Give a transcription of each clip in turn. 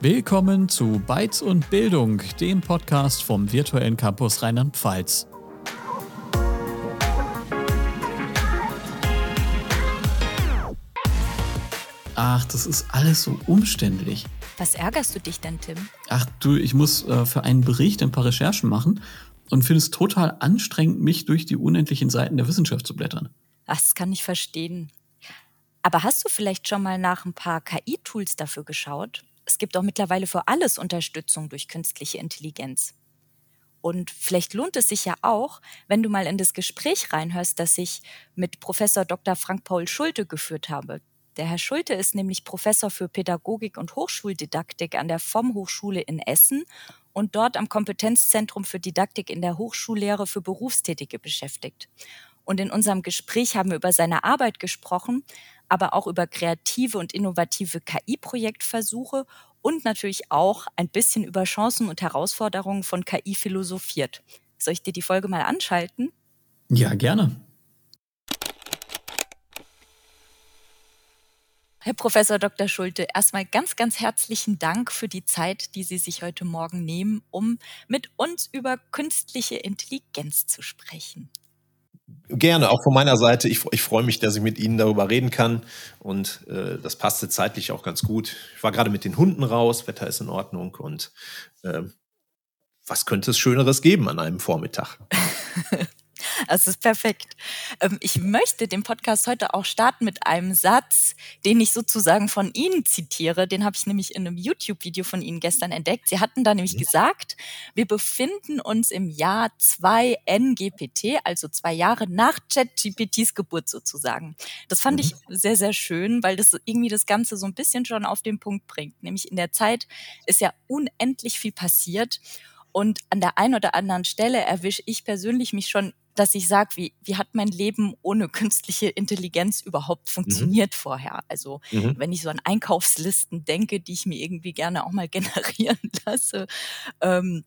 Willkommen zu Bytes und Bildung, dem Podcast vom virtuellen Campus Rheinland-Pfalz. Ach, das ist alles so umständlich. Was ärgerst du dich denn, Tim? Ach du, ich muss äh, für einen Bericht ein paar Recherchen machen und finde es total anstrengend, mich durch die unendlichen Seiten der Wissenschaft zu blättern. Ach, das kann ich verstehen. Aber hast du vielleicht schon mal nach ein paar KI-Tools dafür geschaut? Es gibt auch mittlerweile für alles Unterstützung durch künstliche Intelligenz. Und vielleicht lohnt es sich ja auch, wenn du mal in das Gespräch reinhörst, das ich mit Professor Dr. Frank Paul Schulte geführt habe. Der Herr Schulte ist nämlich Professor für Pädagogik und Hochschuldidaktik an der FOM Hochschule in Essen und dort am Kompetenzzentrum für Didaktik in der Hochschullehre für Berufstätige beschäftigt. Und in unserem Gespräch haben wir über seine Arbeit gesprochen, aber auch über kreative und innovative KI-Projektversuche und natürlich auch ein bisschen über Chancen und Herausforderungen von KI philosophiert. Soll ich dir die Folge mal anschalten? Ja, gerne. Herr Professor Dr. Schulte, erstmal ganz, ganz herzlichen Dank für die Zeit, die Sie sich heute Morgen nehmen, um mit uns über künstliche Intelligenz zu sprechen. Gerne, auch von meiner Seite. Ich, ich freue mich, dass ich mit Ihnen darüber reden kann. Und äh, das passte zeitlich auch ganz gut. Ich war gerade mit den Hunden raus, Wetter ist in Ordnung. Und äh, was könnte es Schöneres geben an einem Vormittag? Das ist perfekt. Ähm, ich möchte den Podcast heute auch starten mit einem Satz, den ich sozusagen von Ihnen zitiere. Den habe ich nämlich in einem YouTube-Video von Ihnen gestern entdeckt. Sie hatten da nämlich mhm. gesagt, wir befinden uns im Jahr 2 NGPT, also zwei Jahre nach ChatGPTs Geburt sozusagen. Das fand ich mhm. sehr, sehr schön, weil das irgendwie das Ganze so ein bisschen schon auf den Punkt bringt. Nämlich in der Zeit ist ja unendlich viel passiert. Und an der einen oder anderen Stelle erwische ich persönlich mich schon dass ich sage, wie, wie hat mein Leben ohne künstliche Intelligenz überhaupt mhm. funktioniert mhm. vorher? Also mhm. wenn ich so an Einkaufslisten denke, die ich mir irgendwie gerne auch mal generieren lasse. Ähm,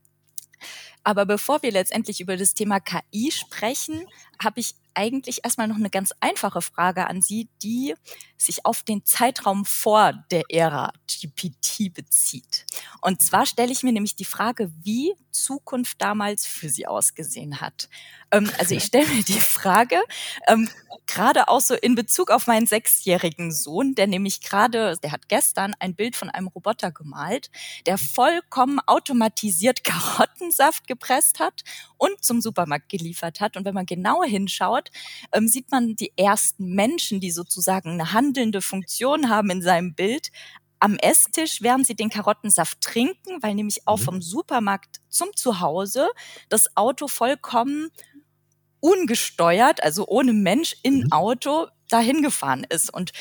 aber bevor wir letztendlich über das Thema KI sprechen, habe ich eigentlich erstmal noch eine ganz einfache Frage an Sie, die sich auf den Zeitraum vor der Ära GPT bezieht. Und zwar stelle ich mir nämlich die Frage, wie Zukunft damals für Sie ausgesehen hat. Ähm, also ich stelle mir die Frage, ähm, gerade auch so in Bezug auf meinen sechsjährigen Sohn, der nämlich gerade, der hat gestern ein Bild von einem Roboter gemalt, der vollkommen automatisiert Karottensaft gepresst hat und zum Supermarkt geliefert hat. Und wenn man genauer hinschaut, ähm, sieht man die ersten Menschen, die sozusagen eine handelnde Funktion haben in seinem Bild, am Esstisch, während sie den Karottensaft trinken, weil nämlich auch mhm. vom Supermarkt zum Zuhause das Auto vollkommen ungesteuert, also ohne Mensch in mhm. Auto dahin gefahren ist. Und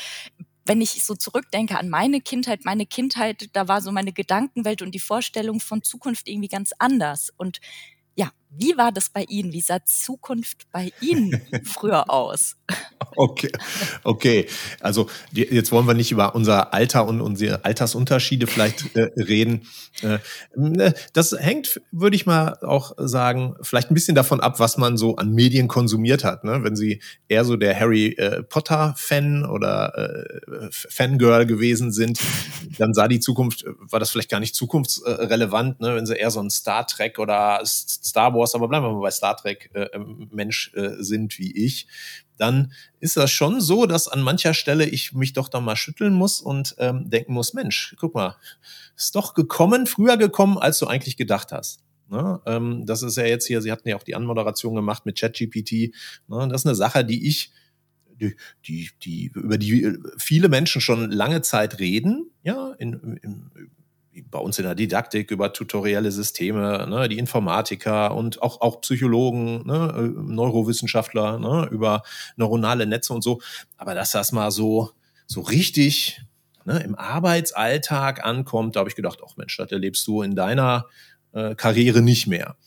wenn ich so zurückdenke an meine Kindheit, meine Kindheit, da war so meine Gedankenwelt und die Vorstellung von Zukunft irgendwie ganz anders. Und ja, wie war das bei Ihnen? Wie sah Zukunft bei Ihnen früher aus? Okay, okay. Also jetzt wollen wir nicht über unser Alter und unsere Altersunterschiede vielleicht äh, reden. Äh, ne, das hängt, würde ich mal auch sagen, vielleicht ein bisschen davon ab, was man so an Medien konsumiert hat. Ne? Wenn Sie eher so der Harry äh, Potter Fan oder äh, Fangirl gewesen sind, dann sah die Zukunft, war das vielleicht gar nicht zukunftsrelevant. Ne? Wenn Sie eher so ein Star Trek oder Star Wars, aber bleiben wir mal bei Star Trek äh, Mensch äh, sind wie ich, dann ist das schon so, dass an mancher Stelle ich mich doch da mal schütteln muss und ähm, denken muss, Mensch, guck mal, ist doch gekommen, früher gekommen, als du eigentlich gedacht hast. Ne? Ähm, das ist ja jetzt hier, Sie hatten ja auch die Anmoderation gemacht mit ChatGPT. Ne? Das ist eine Sache, die ich die, die, die, über die viele Menschen schon lange Zeit reden, ja, in, in, bei uns in der Didaktik über tutorielle Systeme, ne, die Informatiker und auch, auch Psychologen, ne, äh, Neurowissenschaftler ne, über neuronale Netze und so. Aber dass das mal so, so richtig ne, im Arbeitsalltag ankommt, da habe ich gedacht, ach Mensch, das erlebst du in deiner äh, Karriere nicht mehr.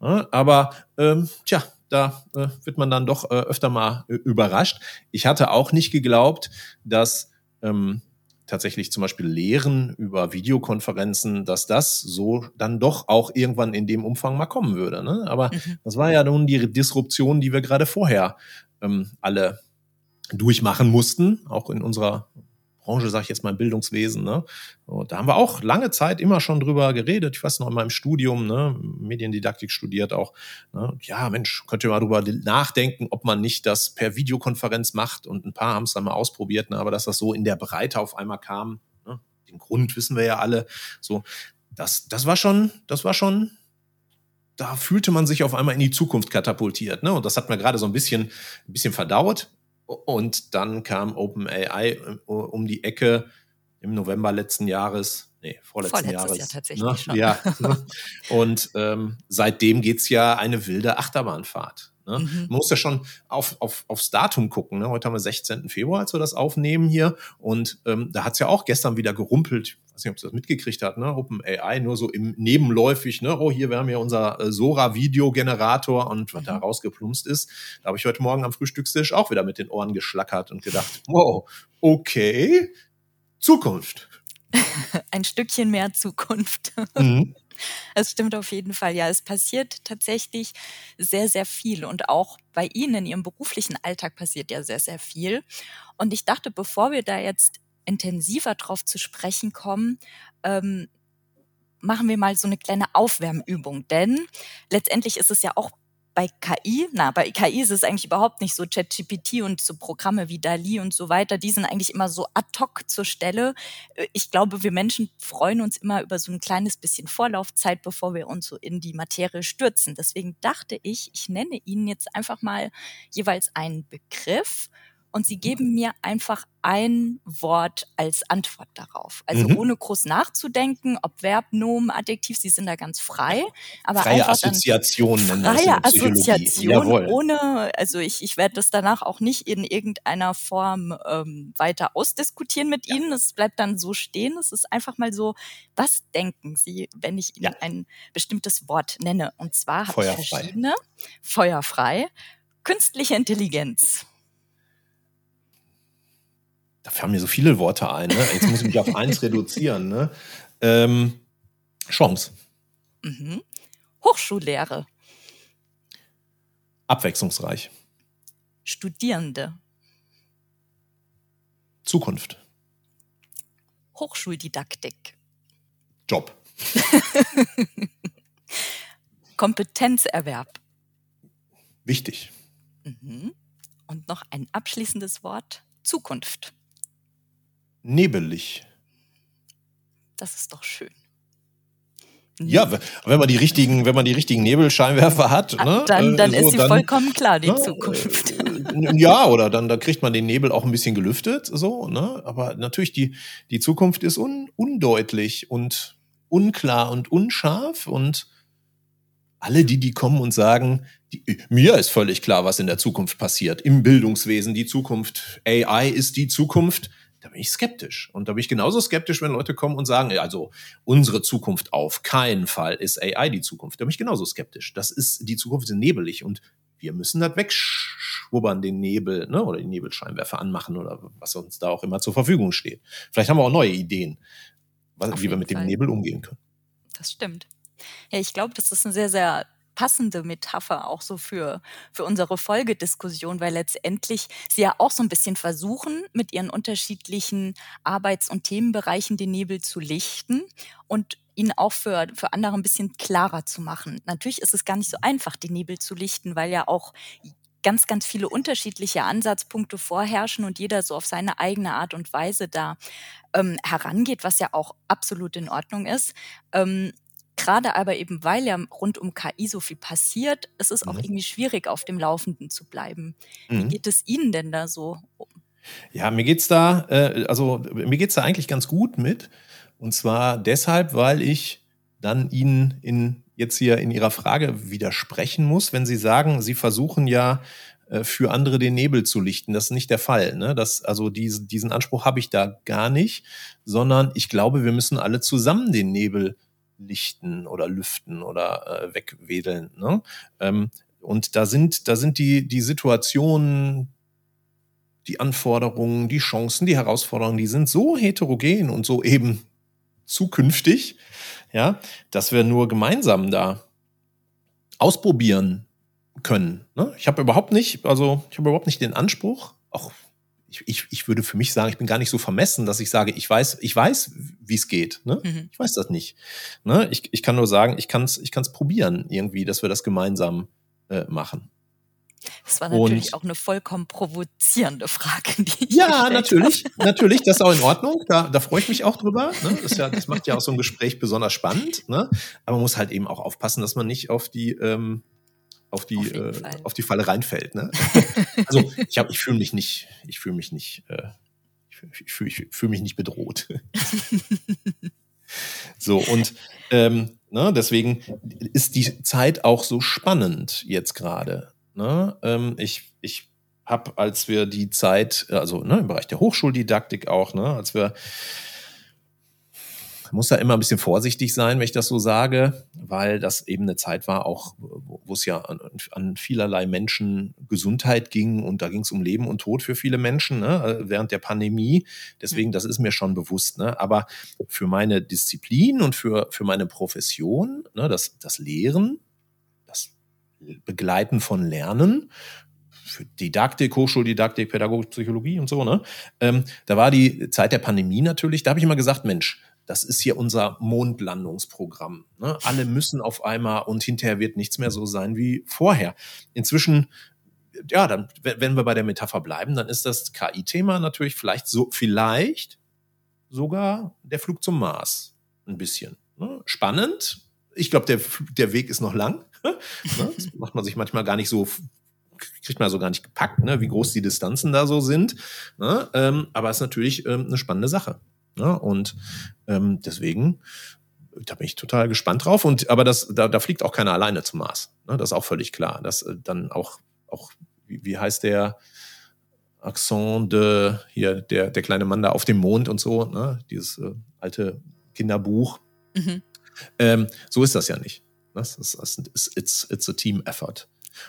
Ne, aber ähm, tja, da äh, wird man dann doch äh, öfter mal äh, überrascht. Ich hatte auch nicht geglaubt, dass ähm, tatsächlich zum Beispiel Lehren über Videokonferenzen, dass das so dann doch auch irgendwann in dem Umfang mal kommen würde. Ne? Aber mhm. das war ja nun die Disruption, die wir gerade vorher ähm, alle durchmachen mussten, auch in unserer Branche, sage ich jetzt mal Bildungswesen. Ne? Da haben wir auch lange Zeit immer schon drüber geredet. Ich weiß noch in meinem Studium, ne? Mediendidaktik studiert auch. Ne? Ja, Mensch, könnt ihr mal drüber nachdenken, ob man nicht das per Videokonferenz macht. Und ein paar haben es dann mal ausprobiert, ne? aber dass das so in der Breite auf einmal kam, ne? den Grund wissen wir ja alle. So, das, das war schon, das war schon da fühlte man sich auf einmal in die Zukunft katapultiert. Ne? Und das hat mir gerade so ein bisschen, ein bisschen verdauert. Und dann kam OpenAI äh, um die Ecke im November letzten Jahres, nee, vorletzten Jahres. Jahr tatsächlich ne? schon. Ja. Und ähm, seitdem geht's ja eine wilde Achterbahnfahrt. Ne? Mhm. Man muss ja schon auf, auf, aufs Datum gucken. Ne? Heute haben wir 16. Februar, als wir das aufnehmen hier. Und ähm, da hat's ja auch gestern wieder gerumpelt weiß nicht, ob du das mitgekriegt hat, ne? OpenAI nur so im nebenläufig, ne? Oh, hier, wir haben ja unser äh, Sora-Videogenerator und was mhm. da rausgeplumpst ist. Da habe ich heute Morgen am Frühstückstisch auch wieder mit den Ohren geschlackert und gedacht, wow, okay, Zukunft. Ein Stückchen mehr Zukunft. Mhm. Es stimmt auf jeden Fall. Ja, es passiert tatsächlich sehr, sehr viel. Und auch bei Ihnen in Ihrem beruflichen Alltag passiert ja sehr, sehr viel. Und ich dachte, bevor wir da jetzt intensiver drauf zu sprechen kommen, ähm, machen wir mal so eine kleine Aufwärmübung. Denn letztendlich ist es ja auch bei KI, na, bei KI ist es eigentlich überhaupt nicht so ChatGPT und so Programme wie DALI und so weiter, die sind eigentlich immer so ad hoc zur Stelle. Ich glaube, wir Menschen freuen uns immer über so ein kleines bisschen Vorlaufzeit, bevor wir uns so in die Materie stürzen. Deswegen dachte ich, ich nenne Ihnen jetzt einfach mal jeweils einen Begriff und sie geben mir einfach ein Wort als Antwort darauf. Also mhm. ohne groß nachzudenken, ob Verb, Nomen, Adjektiv, sie sind da ganz frei. Aber freie Assoziation nennen Freie Assoziation, Jawohl. ohne, also ich, ich werde das danach auch nicht in irgendeiner Form ähm, weiter ausdiskutieren mit ja. Ihnen. Es bleibt dann so stehen. Es ist einfach mal so, was denken Sie, wenn ich Ihnen ja. ein bestimmtes Wort nenne? Und zwar habe ich verschiedene. Feuerfrei. Künstliche Intelligenz da fallen mir so viele Worte ein. Ne? Jetzt muss ich mich auf eins reduzieren. Ne? Ähm, Chance. Mhm. Hochschullehre. Abwechslungsreich. Studierende. Zukunft. Hochschuldidaktik. Job. Kompetenzerwerb. Wichtig. Mhm. Und noch ein abschließendes Wort. Zukunft nebelig. Das ist doch schön. Ja, wenn man die richtigen, wenn man die richtigen Nebelscheinwerfer hat, ah, ne, dann, dann so, ist sie dann, vollkommen klar, die ne, Zukunft. Äh, ja, oder dann da kriegt man den Nebel auch ein bisschen gelüftet, so, ne? Aber natürlich die die Zukunft ist un, undeutlich und unklar und unscharf und alle die, die kommen und sagen, die, mir ist völlig klar, was in der Zukunft passiert, im Bildungswesen, die Zukunft, AI ist die Zukunft da bin ich skeptisch. Und da bin ich genauso skeptisch, wenn Leute kommen und sagen, also unsere Zukunft auf keinen Fall ist AI die Zukunft. Da bin ich genauso skeptisch. Das ist, die Zukunft ist nebelig und wir müssen das wegschwubbern, den Nebel, ne, oder die Nebelscheinwerfer anmachen oder was uns da auch immer zur Verfügung steht. Vielleicht haben wir auch neue Ideen, was, wie wir mit Fall. dem Nebel umgehen können. Das stimmt. Ja, ich glaube, das ist ein sehr, sehr passende Metapher auch so für, für unsere Folgediskussion, weil letztendlich sie ja auch so ein bisschen versuchen, mit ihren unterschiedlichen Arbeits- und Themenbereichen den Nebel zu lichten und ihn auch für, für andere ein bisschen klarer zu machen. Natürlich ist es gar nicht so einfach, den Nebel zu lichten, weil ja auch ganz, ganz viele unterschiedliche Ansatzpunkte vorherrschen und jeder so auf seine eigene Art und Weise da ähm, herangeht, was ja auch absolut in Ordnung ist. Ähm, Gerade aber eben, weil ja rund um KI so viel passiert, ist es auch mhm. irgendwie schwierig, auf dem Laufenden zu bleiben. Mhm. Wie geht es Ihnen denn da so? Ja, mir geht's da, äh, also mir geht's da eigentlich ganz gut mit. Und zwar deshalb, weil ich dann Ihnen in, jetzt hier in Ihrer Frage widersprechen muss, wenn Sie sagen, Sie versuchen ja äh, für andere den Nebel zu lichten. Das ist nicht der Fall. Ne? Das, also diese, diesen Anspruch habe ich da gar nicht, sondern ich glaube, wir müssen alle zusammen den Nebel lichten oder lüften oder äh, wegwedeln. Ne? Ähm, und da sind, da sind die, die Situationen, die Anforderungen, die Chancen, die Herausforderungen, die sind so heterogen und so eben zukünftig, ja, dass wir nur gemeinsam da ausprobieren können. Ne? Ich habe überhaupt nicht, also ich habe überhaupt nicht den Anspruch, auch ich, ich, ich würde für mich sagen, ich bin gar nicht so vermessen, dass ich sage, ich weiß, ich weiß, wie es geht. Ne? Mhm. Ich weiß das nicht. Ne? Ich, ich kann nur sagen, ich kann es ich kann's probieren, irgendwie, dass wir das gemeinsam äh, machen. Das war natürlich und, auch eine vollkommen provozierende Frage, Ja, natürlich, habe. natürlich, das ist auch in Ordnung. Da, da freue ich mich auch drüber. Ne? Das, ja, das macht ja auch so ein Gespräch besonders spannend. Ne? Aber man muss halt eben auch aufpassen, dass man nicht auf die ähm, auf die auf, äh, auf die Falle reinfällt. Ne? also ich habe, ich fühle mich nicht, ich fühle mich nicht, äh, ich fühle ich fühl mich nicht bedroht. so und ähm, ne, deswegen ist die Zeit auch so spannend jetzt gerade. Ne? Ähm, ich ich habe, als wir die Zeit, also ne, im Bereich der Hochschuldidaktik auch, ne, als wir muss da immer ein bisschen vorsichtig sein, wenn ich das so sage, weil das eben eine Zeit war, auch wo es ja an, an vielerlei Menschen Gesundheit ging und da ging es um Leben und Tod für viele Menschen ne, während der Pandemie. Deswegen, das ist mir schon bewusst. Ne? Aber für meine Disziplin und für, für meine Profession, ne, das, das Lehren, Begleiten von Lernen, für Didaktik, Hochschuldidaktik, Pädagogik, Psychologie und so, ne? Ähm, da war die Zeit der Pandemie natürlich, da habe ich immer gesagt, Mensch, das ist hier unser Mondlandungsprogramm. Ne? Alle müssen auf einmal und hinterher wird nichts mehr so sein wie vorher. Inzwischen, ja, dann, wenn wir bei der Metapher bleiben, dann ist das KI-Thema natürlich vielleicht so, vielleicht sogar der Flug zum Mars. Ein bisschen. Ne? Spannend. Ich glaube, der, der Weg ist noch lang. Ne? Das macht man sich manchmal gar nicht so, kriegt man so gar nicht gepackt, ne? wie groß die Distanzen da so sind. Ne? Ähm, aber es ist natürlich ähm, eine spannende Sache. Ne? Und ähm, deswegen, da bin ich total gespannt drauf. Und aber das, da, da fliegt auch keiner alleine zum Mars. Ne? Das ist auch völlig klar. Dass äh, dann auch, auch wie, wie heißt der? Accent de, hier, der, der kleine Mann da auf dem Mond und so, ne? dieses äh, alte Kinderbuch. Mhm. Ähm, so ist das ja nicht. Das ist, das ist it's, it's a team effort.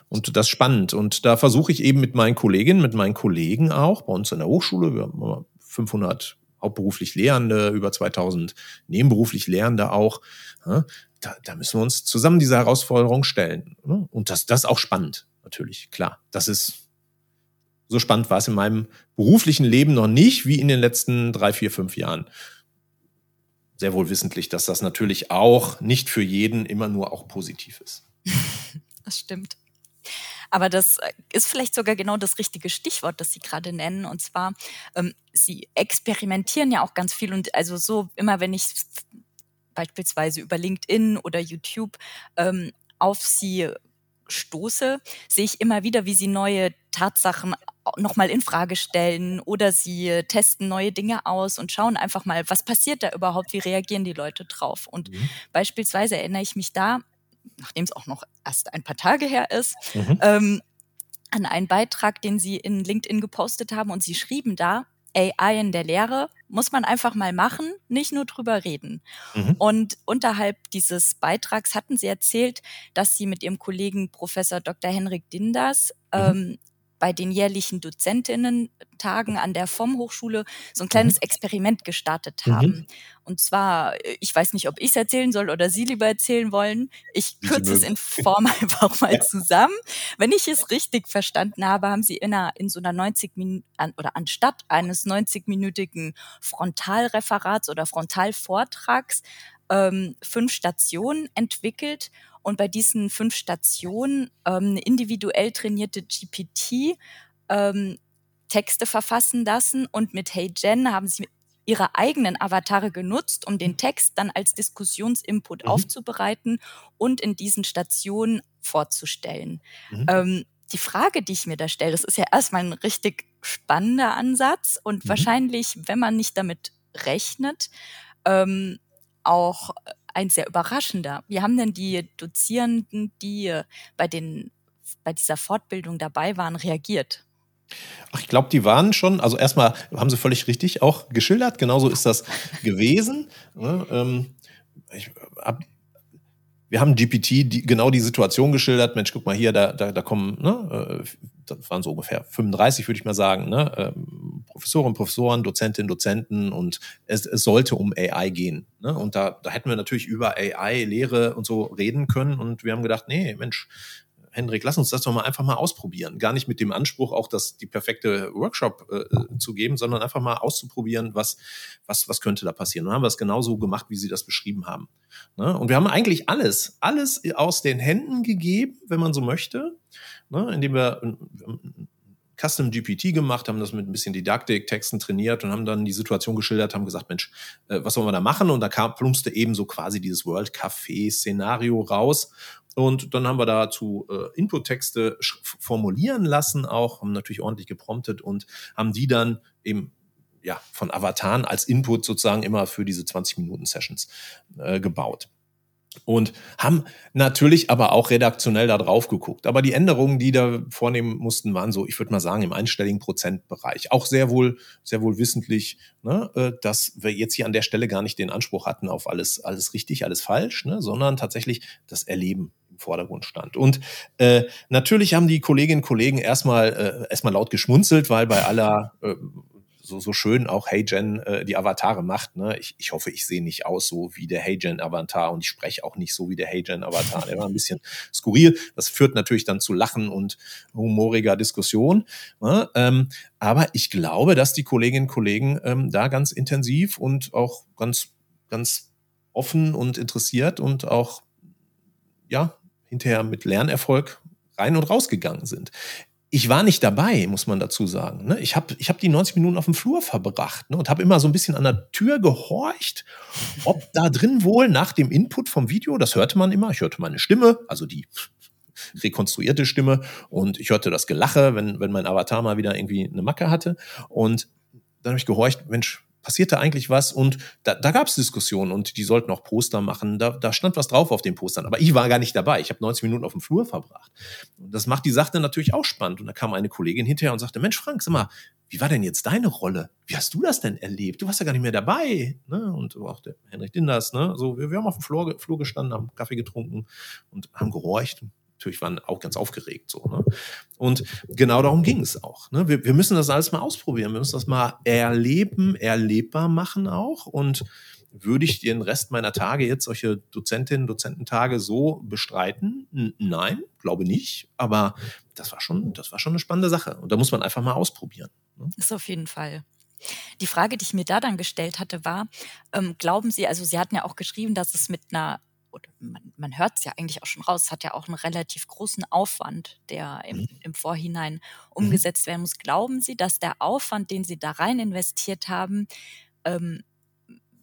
Und das ist spannend. Und da versuche ich eben mit meinen Kolleginnen, mit meinen Kollegen auch, bei uns in der Hochschule, wir haben 500 hauptberuflich Lehrende, über 2000 nebenberuflich Lehrende auch. Da, da müssen wir uns zusammen diese Herausforderung stellen. Und das, das ist auch spannend, natürlich, klar. Das ist so spannend war es in meinem beruflichen Leben noch nicht, wie in den letzten drei, vier, fünf Jahren sehr wohl wissentlich, dass das natürlich auch nicht für jeden immer nur auch positiv ist. Das stimmt. Aber das äh, ist vielleicht sogar genau das richtige Stichwort, das Sie gerade nennen. Und zwar, ähm, Sie experimentieren ja auch ganz viel. Und also so immer, wenn ich beispielsweise über LinkedIn oder YouTube ähm, auf Sie stoße, sehe ich immer wieder, wie Sie neue Tatsachen nochmal in Frage stellen oder sie testen neue Dinge aus und schauen einfach mal, was passiert da überhaupt, wie reagieren die Leute drauf. Und mhm. beispielsweise erinnere ich mich da, nachdem es auch noch erst ein paar Tage her ist, mhm. ähm, an einen Beitrag, den sie in LinkedIn gepostet haben und sie schrieben da, AI in der Lehre muss man einfach mal machen, nicht nur drüber reden. Mhm. Und unterhalb dieses Beitrags hatten sie erzählt, dass sie mit ihrem Kollegen Professor Dr. Henrik Dinders mhm. ähm, bei den jährlichen Dozentinnen-Tagen an der FOM-Hochschule so ein kleines mhm. Experiment gestartet mhm. haben. Mhm. Und zwar, ich weiß nicht, ob ich es erzählen soll oder Sie lieber erzählen wollen. Ich kürze es in Form einfach mal zusammen. Wenn ich es richtig verstanden habe, haben Sie in, einer, in so einer 90 Minuten oder anstatt eines 90-minütigen Frontalreferats oder Frontalvortrags ähm, fünf Stationen entwickelt und bei diesen fünf Stationen ähm, individuell trainierte GPT ähm, Texte verfassen lassen und mit Hey Jen haben sie ihre eigenen Avatare genutzt, um den Text dann als Diskussionsinput mhm. aufzubereiten und in diesen Stationen vorzustellen. Mhm. Ähm, die Frage, die ich mir da stelle, das ist ja erstmal ein richtig spannender Ansatz und mhm. wahrscheinlich, wenn man nicht damit rechnet, ähm, auch ein sehr überraschender. Wie haben denn die Dozierenden, die äh, bei, den, bei dieser Fortbildung dabei waren, reagiert? Ach, ich glaube, die waren schon, also erstmal haben sie völlig richtig auch geschildert, genauso ist das gewesen. Ne, ähm, ich hab, wir haben GPT die, genau die Situation geschildert, Mensch, guck mal hier, da, da, da kommen, ne, äh, das waren so ungefähr 35, würde ich mal sagen, ne, Professorinnen, Professoren, Dozentinnen, Dozenten und es, es sollte um AI gehen. Ne? Und da, da hätten wir natürlich über AI, Lehre und so reden können und wir haben gedacht, nee, Mensch, Hendrik, lass uns das doch mal einfach mal ausprobieren. Gar nicht mit dem Anspruch, auch das die perfekte Workshop äh, zu geben, sondern einfach mal auszuprobieren, was, was, was könnte da passieren. Und dann haben wir es genauso gemacht, wie Sie das beschrieben haben. Ne? Und wir haben eigentlich alles, alles aus den Händen gegeben, wenn man so möchte, ne? indem wir Custom GPT gemacht, haben das mit ein bisschen Didaktik, Texten trainiert und haben dann die Situation geschildert, haben gesagt, Mensch, äh, was sollen wir da machen? Und da kam, plumpste eben so quasi dieses World Café Szenario raus. Und dann haben wir dazu äh, Input-Texte formulieren lassen, auch, haben natürlich ordentlich gepromptet und haben die dann eben ja, von Avataren als Input sozusagen immer für diese 20 Minuten Sessions äh, gebaut und haben natürlich aber auch redaktionell da drauf geguckt. Aber die Änderungen, die da vornehmen mussten, waren so, ich würde mal sagen, im einstelligen Prozentbereich. Auch sehr wohl, sehr wohl wissentlich, ne, äh, dass wir jetzt hier an der Stelle gar nicht den Anspruch hatten auf alles, alles richtig, alles falsch, ne, sondern tatsächlich das Erleben im Vordergrund stand. Und äh, natürlich haben die Kolleginnen und Kollegen erstmal äh, erstmal laut geschmunzelt, weil bei aller äh, so, so schön auch HeyGen äh, die Avatare macht. Ne? Ich, ich hoffe, ich sehe nicht aus so wie der HeyGen-Avatar und ich spreche auch nicht so wie der HeyGen-Avatar. Der war ein bisschen skurril. Das führt natürlich dann zu Lachen und humoriger Diskussion. Ne? Ähm, aber ich glaube, dass die Kolleginnen und Kollegen ähm, da ganz intensiv und auch ganz, ganz offen und interessiert und auch ja hinterher mit Lernerfolg rein und rausgegangen sind ich war nicht dabei, muss man dazu sagen. Ne? Ich habe ich hab die 90 Minuten auf dem Flur verbracht ne? und habe immer so ein bisschen an der Tür gehorcht, ob da drin wohl nach dem Input vom Video, das hörte man immer, ich hörte meine Stimme, also die rekonstruierte Stimme und ich hörte das Gelache, wenn, wenn mein Avatar mal wieder irgendwie eine Macke hatte und dann habe ich gehorcht, Mensch, passierte eigentlich was und da, da gab es Diskussionen und die sollten auch Poster machen. Da, da stand was drauf auf den Postern, aber ich war gar nicht dabei. Ich habe 90 Minuten auf dem Flur verbracht. Und das macht die Sache natürlich auch spannend. Und da kam eine Kollegin hinterher und sagte, Mensch, Frank, sag mal, wie war denn jetzt deine Rolle? Wie hast du das denn erlebt? Du warst ja gar nicht mehr dabei. Ne? Und auch der Henrik Dinders, ne? So, wir, wir haben auf dem Flur, Flur gestanden, haben Kaffee getrunken und haben gehorcht natürlich waren auch ganz aufgeregt so. Ne? Und genau darum ging es auch. Ne? Wir, wir müssen das alles mal ausprobieren. Wir müssen das mal erleben, erlebbar machen auch. Und würde ich den Rest meiner Tage jetzt solche Dozentinnen, Dozententage so bestreiten? Nein, glaube nicht. Aber das war schon, das war schon eine spannende Sache. Und da muss man einfach mal ausprobieren. Ne? Ist auf jeden Fall. Die Frage, die ich mir da dann gestellt hatte, war, ähm, glauben Sie, also Sie hatten ja auch geschrieben, dass es mit einer oder man, man hört es ja eigentlich auch schon raus, es hat ja auch einen relativ großen Aufwand, der im, mhm. im Vorhinein mhm. umgesetzt werden muss. Glauben Sie, dass der Aufwand, den Sie da rein investiert haben, ähm,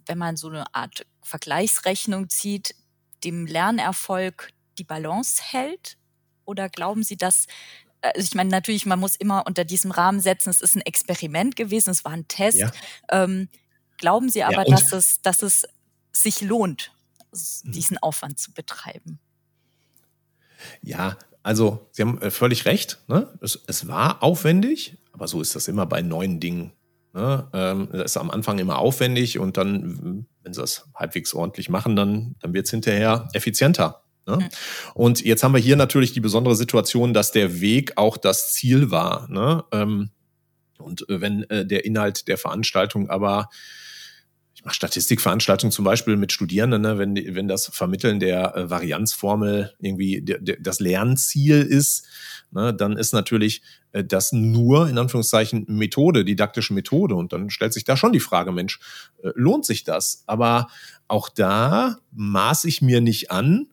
wenn man so eine Art Vergleichsrechnung zieht, dem Lernerfolg die Balance hält? Oder glauben Sie, dass also ich meine, natürlich, man muss immer unter diesem Rahmen setzen, es ist ein Experiment gewesen, es war ein Test. Ja. Ähm, glauben Sie aber, ja, dass, es, dass es sich lohnt. Diesen Aufwand zu betreiben. Ja, also Sie haben äh, völlig recht. Ne? Es, es, war aufwendig, aber so ist das immer bei neuen Dingen. Ne? Ähm, das ist am Anfang immer aufwendig und dann, wenn Sie das halbwegs ordentlich machen, dann, dann wird es hinterher effizienter. Ne? Mhm. Und jetzt haben wir hier natürlich die besondere Situation, dass der Weg auch das Ziel war. Ne? Ähm, und äh, wenn äh, der Inhalt der Veranstaltung aber Statistikveranstaltungen zum Beispiel mit Studierenden, ne, wenn, wenn das Vermitteln der äh, Varianzformel irgendwie de, de, das Lernziel ist, ne, dann ist natürlich äh, das nur in Anführungszeichen Methode, didaktische Methode. Und dann stellt sich da schon die Frage, Mensch, äh, lohnt sich das? Aber auch da maß ich mir nicht an,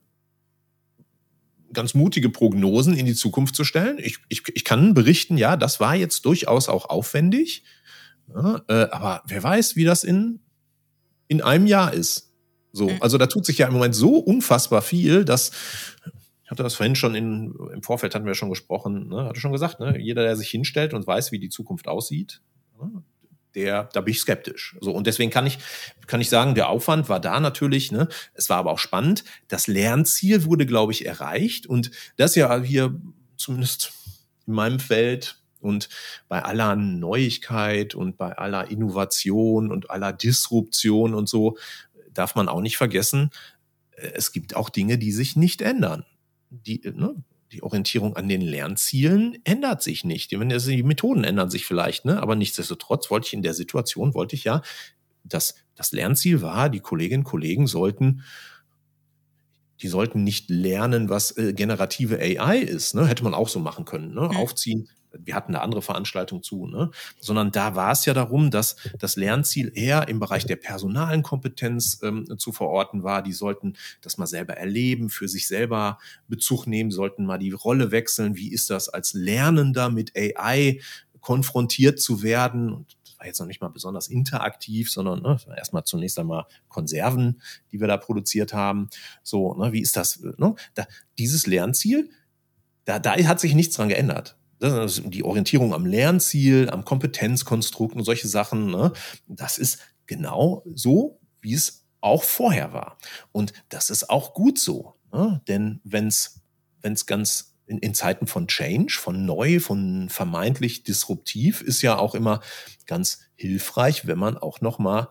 ganz mutige Prognosen in die Zukunft zu stellen. Ich, ich, ich kann berichten, ja, das war jetzt durchaus auch aufwendig. Ja, äh, aber wer weiß, wie das in in einem Jahr ist. So, mhm. also da tut sich ja im Moment so unfassbar viel, dass ich hatte das vorhin schon in, im Vorfeld hatten wir schon gesprochen, ne, hatte schon gesagt, ne, jeder, der sich hinstellt und weiß, wie die Zukunft aussieht, ne, der, da bin ich skeptisch. So, und deswegen kann ich, kann ich sagen, der Aufwand war da natürlich, ne, es war aber auch spannend. Das Lernziel wurde, glaube ich, erreicht und das ja hier zumindest in meinem Feld und bei aller Neuigkeit und bei aller Innovation und aller Disruption und so darf man auch nicht vergessen, äh, es gibt auch Dinge, die sich nicht ändern. Die, äh, ne, die Orientierung an den Lernzielen ändert sich nicht. Die Methoden ändern sich vielleicht, ne? aber nichtsdestotrotz wollte ich in der Situation, wollte ich ja, dass das Lernziel war, die Kolleginnen und Kollegen sollten die sollten nicht lernen, was äh, generative AI ist. Ne? Hätte man auch so machen können. Ne? Mhm. Aufziehen, wir hatten eine andere Veranstaltung zu, ne? sondern da war es ja darum, dass das Lernziel eher im Bereich der personalen Kompetenz ähm, zu verorten war. Die sollten das mal selber erleben, für sich selber Bezug nehmen, sollten mal die Rolle wechseln. Wie ist das als Lernender mit AI konfrontiert zu werden? Und das war jetzt noch nicht mal besonders interaktiv, sondern ne, erstmal zunächst einmal Konserven, die wir da produziert haben. So, ne, wie ist das? Ne? Da, dieses Lernziel, da, da hat sich nichts dran geändert die Orientierung am Lernziel, am Kompetenzkonstrukt und solche Sachen, ne, das ist genau so, wie es auch vorher war. Und das ist auch gut so. Ne? Denn wenn es ganz in, in Zeiten von Change, von neu, von vermeintlich disruptiv, ist ja auch immer ganz hilfreich, wenn man auch noch mal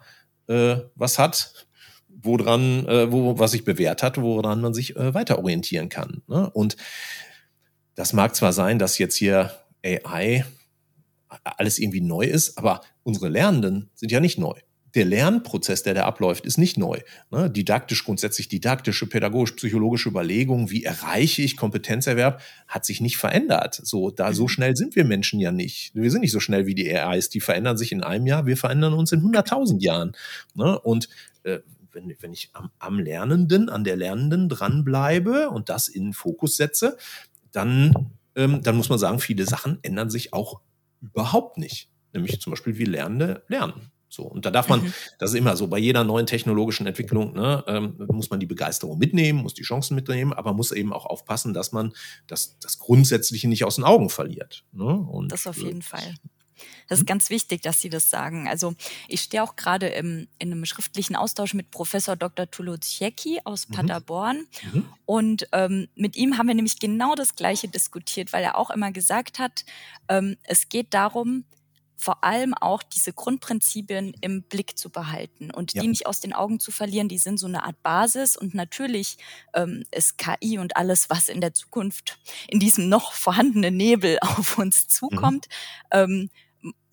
äh, was hat, woran, äh, wo, was sich bewährt hat, woran man sich äh, weiter orientieren kann. Ne? Und das mag zwar sein, dass jetzt hier AI alles irgendwie neu ist, aber unsere Lernenden sind ja nicht neu. Der Lernprozess, der da abläuft, ist nicht neu. Ne? Didaktisch, grundsätzlich didaktische, pädagogisch, psychologische Überlegungen, wie erreiche ich Kompetenzerwerb, hat sich nicht verändert. So, da, so mhm. schnell sind wir Menschen ja nicht. Wir sind nicht so schnell wie die AIs. Die verändern sich in einem Jahr, wir verändern uns in 100.000 Jahren. Ne? Und äh, wenn, wenn ich am, am Lernenden, an der Lernenden dranbleibe und das in den Fokus setze, dann, ähm, dann muss man sagen, viele Sachen ändern sich auch überhaupt nicht. Nämlich zum Beispiel wie Lernende lernen. So, und da darf man, mhm. das ist immer so, bei jeder neuen technologischen Entwicklung, ne, ähm, muss man die Begeisterung mitnehmen, muss die Chancen mitnehmen, aber muss eben auch aufpassen, dass man das, das Grundsätzliche nicht aus den Augen verliert. Ne? Und, das auf jeden äh, Fall. Das ist mhm. ganz wichtig, dass Sie das sagen. Also ich stehe auch gerade im, in einem schriftlichen Austausch mit Professor Dr. Tulociecki aus mhm. Paderborn. Mhm. Und ähm, mit ihm haben wir nämlich genau das Gleiche diskutiert, weil er auch immer gesagt hat, ähm, es geht darum, vor allem auch diese Grundprinzipien im Blick zu behalten und ja. die nicht aus den Augen zu verlieren. Die sind so eine Art Basis und natürlich ähm, ist KI und alles, was in der Zukunft in diesem noch vorhandenen Nebel auf uns zukommt, mhm. ähm,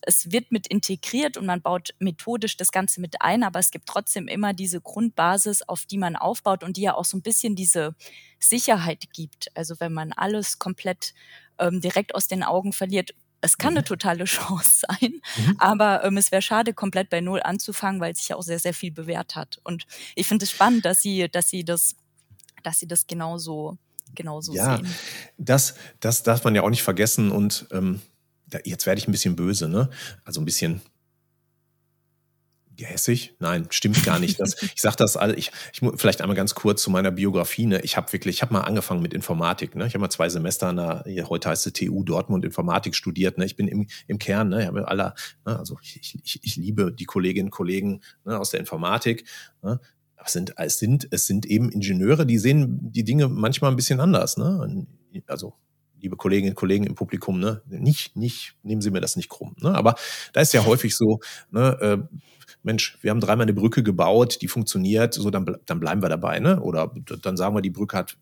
es wird mit integriert und man baut methodisch das Ganze mit ein, aber es gibt trotzdem immer diese Grundbasis, auf die man aufbaut und die ja auch so ein bisschen diese Sicherheit gibt. Also wenn man alles komplett ähm, direkt aus den Augen verliert, es kann eine mhm. totale Chance sein, mhm. aber ähm, es wäre schade, komplett bei Null anzufangen, weil sich ja auch sehr, sehr viel bewährt hat. Und ich finde es spannend, dass sie, dass sie das, dass sie das genauso, genauso ja, sehen. Das, das darf man ja auch nicht vergessen und ähm, jetzt werde ich ein bisschen böse, ne? Also ein bisschen gehässig? Nein, stimmt gar nicht. Das, ich sage das all, ich, ich vielleicht einmal ganz kurz zu meiner Biografie. Ne? Ich habe wirklich, ich habe mal angefangen mit Informatik. Ne? Ich habe mal zwei Semester an der, heute heißt es TU Dortmund Informatik studiert. Ne? Ich bin im, im Kern, ne? ich habe alle, ne? also ich, ich, ich liebe die Kolleginnen und Kollegen ne? aus der Informatik. Ne? Aber es sind, es sind, es sind eben Ingenieure, die sehen die Dinge manchmal ein bisschen anders. Ne? Also liebe Kolleginnen und Kollegen im Publikum, ne, nicht, nicht, nehmen Sie mir das nicht krumm. Ne? Aber da ist ja häufig so, ne, äh, Mensch, wir haben dreimal eine Brücke gebaut, die funktioniert, so dann, dann bleiben wir dabei, ne? Oder dann sagen wir, die Brücke hat,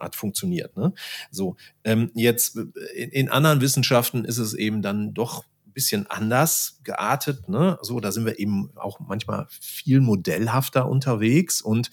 hat funktioniert. Ne? So, ähm, jetzt in, in anderen Wissenschaften ist es eben dann doch ein bisschen anders geartet. Ne? So, da sind wir eben auch manchmal viel modellhafter unterwegs und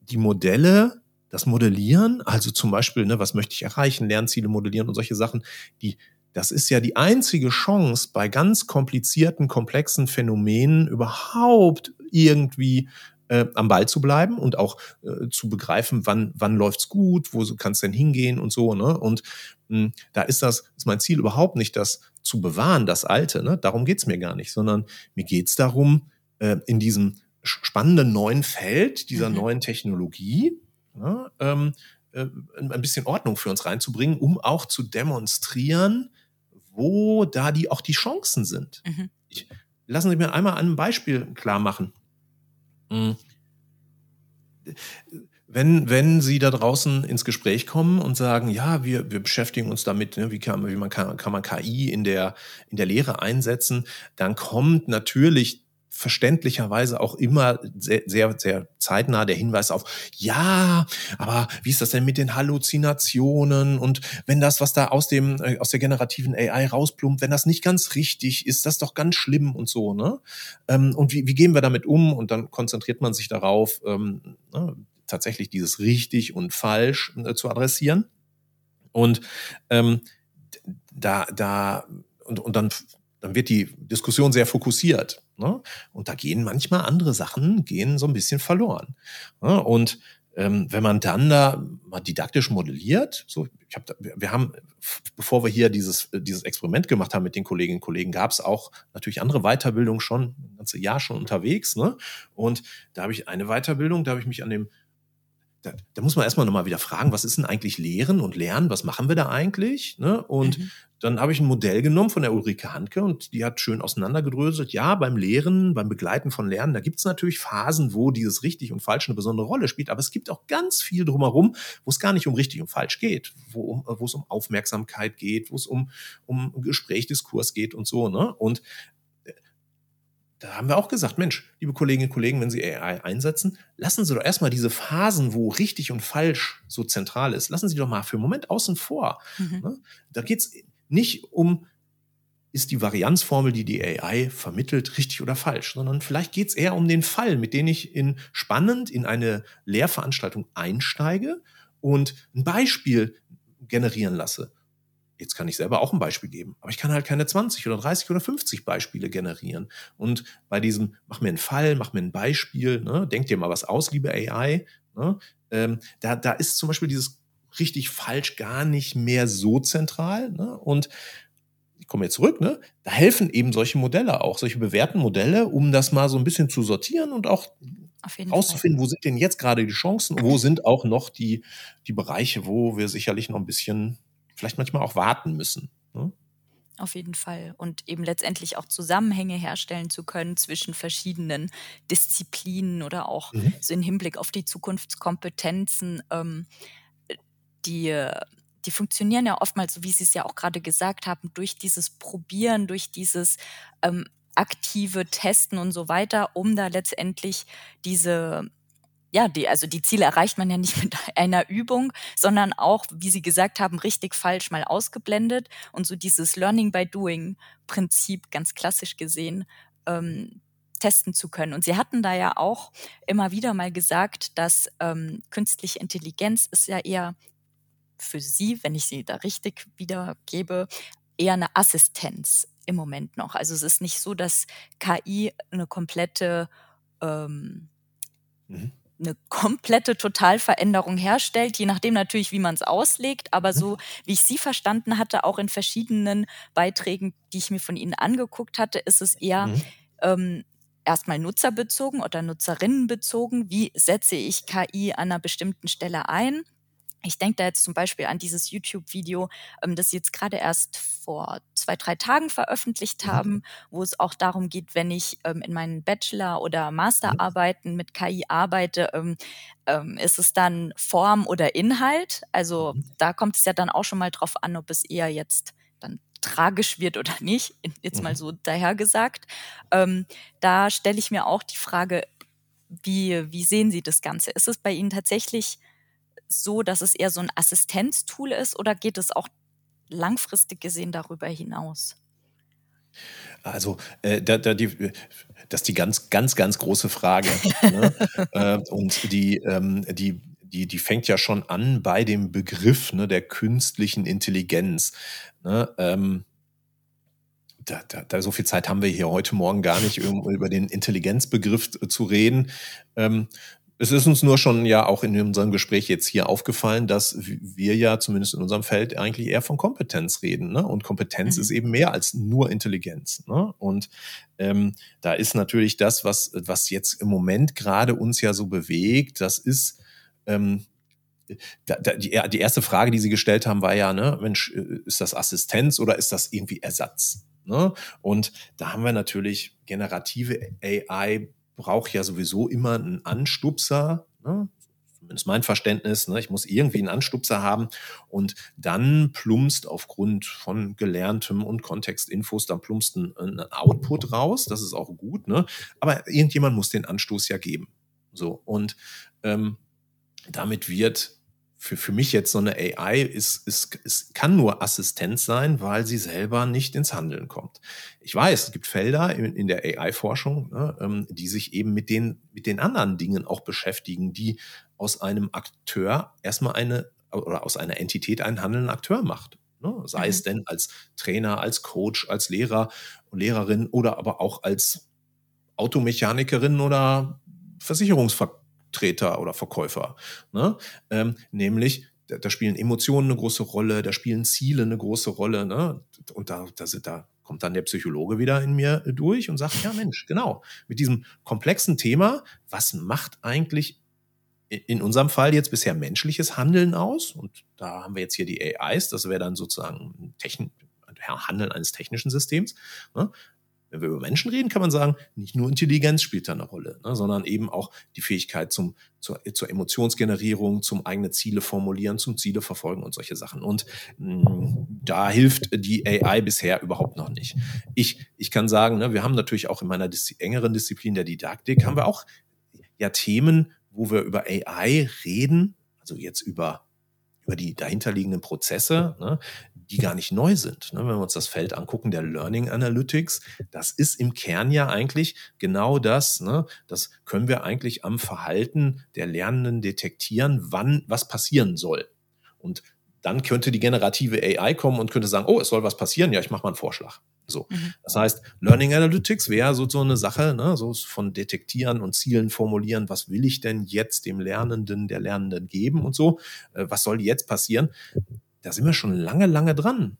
die Modelle, das Modellieren, also zum Beispiel, ne, was möchte ich erreichen, Lernziele modellieren und solche Sachen, die, das ist ja die einzige Chance, bei ganz komplizierten, komplexen Phänomenen überhaupt irgendwie äh, am Ball zu bleiben und auch äh, zu begreifen, wann, wann läuft's gut, wo kann es denn hingehen und so. Ne? Und mh, hm, da ist das, ist mein Ziel überhaupt nicht, das zu bewahren, das Alte. Ne? Darum geht's mir gar nicht, sondern mir geht's darum, äh, in diesem spannenden neuen Feld, dieser mhm. neuen Technologie, ne, ähm, äh, ein bisschen Ordnung für uns reinzubringen, um auch zu demonstrieren, wo da die auch die Chancen sind. Mhm. Ich, lassen Sie mir einmal an einem Beispiel klar machen. Hm. Wenn, wenn Sie da draußen ins Gespräch kommen und sagen, ja, wir, wir beschäftigen uns damit, ne, wie, kann, wie man kann, kann man KI in der, in der Lehre einsetzen, dann kommt natürlich verständlicherweise auch immer sehr, sehr, sehr zeitnah der Hinweis auf, ja, aber wie ist das denn mit den Halluzinationen und wenn das, was da aus dem, äh, aus der generativen AI rausplumpt, wenn das nicht ganz richtig ist, das doch ganz schlimm und so, ne? Ähm, und wie, wie gehen wir damit um? Und dann konzentriert man sich darauf, ähm, ne, tatsächlich dieses richtig und falsch äh, zu adressieren. Und ähm, da, da, und, und dann, dann wird die Diskussion sehr fokussiert. Ne? Und da gehen manchmal andere Sachen, gehen so ein bisschen verloren. Ne? Und ähm, wenn man dann da mal didaktisch modelliert, so, ich hab da, wir haben, bevor wir hier dieses, dieses Experiment gemacht haben mit den Kolleginnen und Kollegen, gab es auch natürlich andere Weiterbildungen schon, ein ganzes Jahr schon unterwegs. Ne? Und da habe ich eine Weiterbildung, da habe ich mich an dem da, da muss man erstmal nochmal wieder fragen, was ist denn eigentlich Lehren und Lernen? Was machen wir da eigentlich? Ne? Und mhm. dann habe ich ein Modell genommen von der Ulrike Handke und die hat schön auseinandergedröselt. Ja, beim Lehren, beim Begleiten von Lernen, da gibt es natürlich Phasen, wo dieses richtig und falsch eine besondere Rolle spielt, aber es gibt auch ganz viel drumherum, wo es gar nicht um richtig und falsch geht, wo, es um Aufmerksamkeit geht, wo es um, um Gespräch, Diskurs geht und so. Ne? Und da haben wir auch gesagt, Mensch, liebe Kolleginnen und Kollegen, wenn Sie AI einsetzen, lassen Sie doch erstmal diese Phasen, wo richtig und falsch so zentral ist, lassen Sie doch mal für einen Moment außen vor. Mhm. Ne? Da geht es nicht um, ist die Varianzformel, die die AI vermittelt, richtig oder falsch, sondern vielleicht geht es eher um den Fall, mit dem ich in spannend in eine Lehrveranstaltung einsteige und ein Beispiel generieren lasse. Jetzt kann ich selber auch ein Beispiel geben, aber ich kann halt keine 20 oder 30 oder 50 Beispiele generieren. Und bei diesem, mach mir einen Fall, mach mir ein Beispiel, ne, denk dir mal was aus, liebe AI, ne, ähm, da, da ist zum Beispiel dieses richtig falsch gar nicht mehr so zentral. Ne, und ich komme jetzt zurück, ne, da helfen eben solche Modelle auch, solche bewährten Modelle, um das mal so ein bisschen zu sortieren und auch rauszufinden, wo sind denn jetzt gerade die Chancen, wo sind auch noch die, die Bereiche, wo wir sicherlich noch ein bisschen vielleicht manchmal auch warten müssen. Ne? Auf jeden Fall. Und eben letztendlich auch Zusammenhänge herstellen zu können zwischen verschiedenen Disziplinen oder auch mhm. so im Hinblick auf die Zukunftskompetenzen, ähm, die, die funktionieren ja oftmals, so wie Sie es ja auch gerade gesagt haben, durch dieses Probieren, durch dieses ähm, aktive Testen und so weiter, um da letztendlich diese ja, die, also die Ziele erreicht man ja nicht mit einer Übung, sondern auch, wie Sie gesagt haben, richtig falsch mal ausgeblendet und so dieses Learning by Doing Prinzip ganz klassisch gesehen ähm, testen zu können. Und Sie hatten da ja auch immer wieder mal gesagt, dass ähm, künstliche Intelligenz ist ja eher für Sie, wenn ich sie da richtig wiedergebe, eher eine Assistenz im Moment noch. Also es ist nicht so, dass KI eine komplette ähm, mhm eine komplette Totalveränderung herstellt, je nachdem natürlich, wie man es auslegt. Aber mhm. so, wie ich Sie verstanden hatte, auch in verschiedenen Beiträgen, die ich mir von Ihnen angeguckt hatte, ist es eher mhm. ähm, erstmal nutzerbezogen oder nutzerinnenbezogen. Wie setze ich KI an einer bestimmten Stelle ein? Ich denke da jetzt zum Beispiel an dieses YouTube-Video, ähm, das Sie jetzt gerade erst vor zwei, drei Tagen veröffentlicht mhm. haben, wo es auch darum geht, wenn ich ähm, in meinen Bachelor- oder Masterarbeiten mit KI arbeite, ähm, ähm, ist es dann Form oder Inhalt? Also mhm. da kommt es ja dann auch schon mal drauf an, ob es eher jetzt dann tragisch wird oder nicht, jetzt mal mhm. so dahergesagt. Ähm, da stelle ich mir auch die Frage, wie, wie sehen Sie das Ganze? Ist es bei Ihnen tatsächlich so, dass es eher so ein Assistenztool ist oder geht es auch langfristig gesehen darüber hinaus? Also, äh, da, da die, das ist die ganz, ganz, ganz große Frage. ne? äh, und die, ähm, die, die, die fängt ja schon an bei dem Begriff ne, der künstlichen Intelligenz. Ne? Ähm, da, da, da, so viel Zeit haben wir hier heute Morgen gar nicht, um über den Intelligenzbegriff zu reden. Ähm, es ist uns nur schon ja auch in unserem Gespräch jetzt hier aufgefallen, dass wir ja zumindest in unserem Feld eigentlich eher von Kompetenz reden. Ne? Und Kompetenz mhm. ist eben mehr als nur Intelligenz. Ne? Und ähm, da ist natürlich das, was, was jetzt im Moment gerade uns ja so bewegt, das ist ähm, da, da, die, die erste Frage, die Sie gestellt haben, war ja, ne, Mensch, äh, ist das Assistenz oder ist das irgendwie Ersatz? Ne? Und da haben wir natürlich generative AI brauche ja sowieso immer einen Anstupser, ne? zumindest mein Verständnis, ne? ich muss irgendwie einen Anstupser haben und dann plumpst aufgrund von Gelerntem und Kontextinfos, dann plumpst ein, ein Output raus, das ist auch gut, ne? aber irgendjemand muss den Anstoß ja geben. So, und ähm, damit wird für, für mich jetzt so eine AI ist, ist, ist, kann nur Assistenz sein, weil sie selber nicht ins Handeln kommt. Ich weiß, es gibt Felder in, in der AI-Forschung, ne, ähm, die sich eben mit den, mit den anderen Dingen auch beschäftigen, die aus einem Akteur erstmal eine oder aus einer Entität einen handelnden Akteur macht. Ne? Sei mhm. es denn als Trainer, als Coach, als Lehrer und Lehrerin oder aber auch als Automechanikerin oder Versicherungsvertreter oder Verkäufer. Ne? Ähm, nämlich, da, da, spielen Emotionen eine große Rolle, da spielen Ziele eine große Rolle. Ne? Und da, da, da kommt dann der Psychologe wieder in mir durch und sagt, ja Mensch, genau, mit diesem komplexen Thema, was macht eigentlich in unserem Fall jetzt bisher menschliches Handeln aus? Und da haben wir jetzt hier die AIs, das wäre dann sozusagen Techn Handeln eines technischen Systems. Ne? Wenn wir über Menschen reden, kann man sagen, nicht nur Intelligenz spielt da eine Rolle, ne, sondern eben auch die Fähigkeit zum, zur, zur Emotionsgenerierung, zum eigene Ziele formulieren, zum Ziele verfolgen und solche Sachen. Und mh, mm, da hilft die AI bisher überhaupt noch nicht. Ich, ich kann sagen, ne, wir haben natürlich auch in meiner Dis engeren Disziplin der Didaktik, haben wir auch ja Themen, wo wir über AI reden, also jetzt über über die dahinterliegenden Prozesse, ne, die gar nicht neu sind. Ne? Wenn wir uns das Feld angucken, der Learning Analytics, das ist im Kern ja eigentlich genau das. Ne? Das können wir eigentlich am Verhalten der Lernenden detektieren, wann was passieren soll. Und dann könnte die generative AI kommen und könnte sagen, oh, es soll was passieren, ja, ich mache mal einen Vorschlag. So. Mhm. Das heißt, Learning Analytics wäre so, so eine Sache, ne, so von Detektieren und Zielen formulieren, was will ich denn jetzt dem Lernenden, der Lernenden geben und so, äh, was soll jetzt passieren? Da sind wir schon lange, lange dran.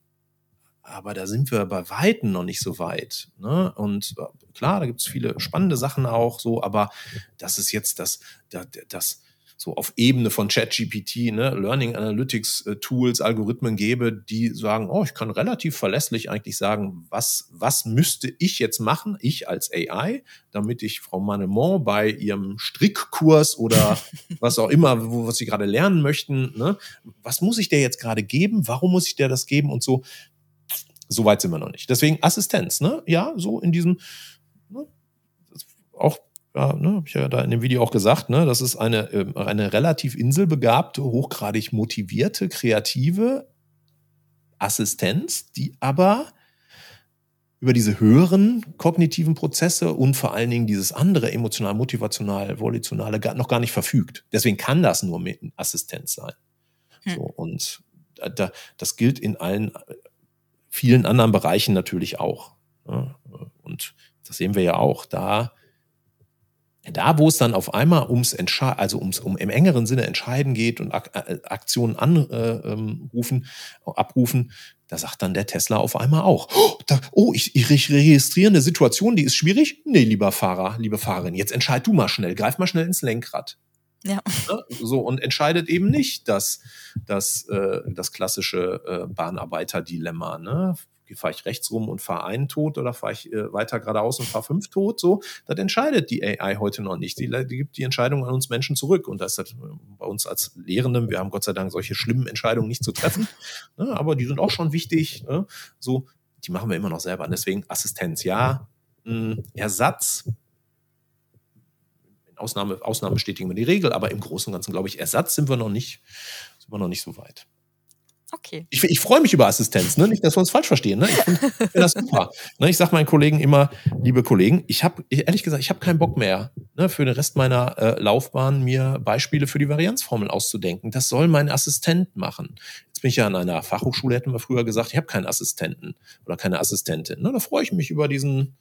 Aber da sind wir bei Weitem noch nicht so weit. Ne? Und äh, klar, da gibt es viele spannende Sachen auch so, aber das ist jetzt das, das, das so auf Ebene von ChatGPT, ne, Learning Analytics äh, Tools, Algorithmen gebe, die sagen, oh, ich kann relativ verlässlich eigentlich sagen, was, was müsste ich jetzt machen, ich als AI, damit ich Frau Manemont bei ihrem Strickkurs oder was auch immer, wo, was sie gerade lernen möchten, ne, was muss ich der jetzt gerade geben, warum muss ich der das geben und so. So weit sind wir noch nicht. Deswegen Assistenz, ne? Ja, so in diesem, ne? auch ja, ne, habe ich ja da in dem Video auch gesagt, ne, das ist eine, ähm, eine relativ inselbegabte, hochgradig motivierte, kreative Assistenz, die aber über diese höheren kognitiven Prozesse und vor allen Dingen dieses andere emotional, motivational, volitionale noch gar nicht verfügt. Deswegen kann das nur mit Assistenz sein. Hm. So, und da, das gilt in allen äh, vielen anderen Bereichen natürlich auch. Ne? Und das sehen wir ja auch. Da da, wo es dann auf einmal ums Entsche also ums um im engeren Sinne entscheiden geht und Ak äh, Aktionen anrufen, äh, ähm, abrufen, da sagt dann der Tesla auf einmal auch, oh, da, oh ich, ich registriere eine Situation, die ist schwierig. Nee, lieber Fahrer, liebe Fahrerin, jetzt entscheid du mal schnell, greif mal schnell ins Lenkrad. Ja. So, und entscheidet eben nicht das, das, äh, das klassische äh, Bahnarbeiter-Dilemma. Ne? Fahre ich rechts rum und fahre einen tot oder fahre ich äh, weiter geradeaus und fahre fünf tot, so, das entscheidet die AI heute noch nicht. Die, die gibt die Entscheidung an uns Menschen zurück und das ist bei uns als Lehrenden, wir haben Gott sei Dank solche schlimmen Entscheidungen nicht zu treffen, ne, aber die sind auch schon wichtig, ne, so, die machen wir immer noch selber. Und deswegen Assistenz, ja, mh, hm, Ersatz, Ausnahme, Ausnahmen bestätigen wir die Regel, aber im Großen und Ganzen glaube ich, Ersatz sind wir noch nicht, sind wir noch nicht so weit. Okay. Ich, ich freue mich über Assistenz, ne? nicht, dass wir uns falsch verstehen. Ne? Ich finde find das super. ne? Ich sage meinen Kollegen immer, liebe Kollegen, ich habe ehrlich gesagt, ich habe keinen Bock mehr, ne, für den Rest meiner äh, Laufbahn mir Beispiele für die Varianzformel auszudenken. Das soll mein Assistent machen. Jetzt bin ich ja an einer Fachhochschule, hätten wir früher gesagt, ich habe keinen Assistenten oder keine Assistentin. Ne? Da freue ich mich über diesen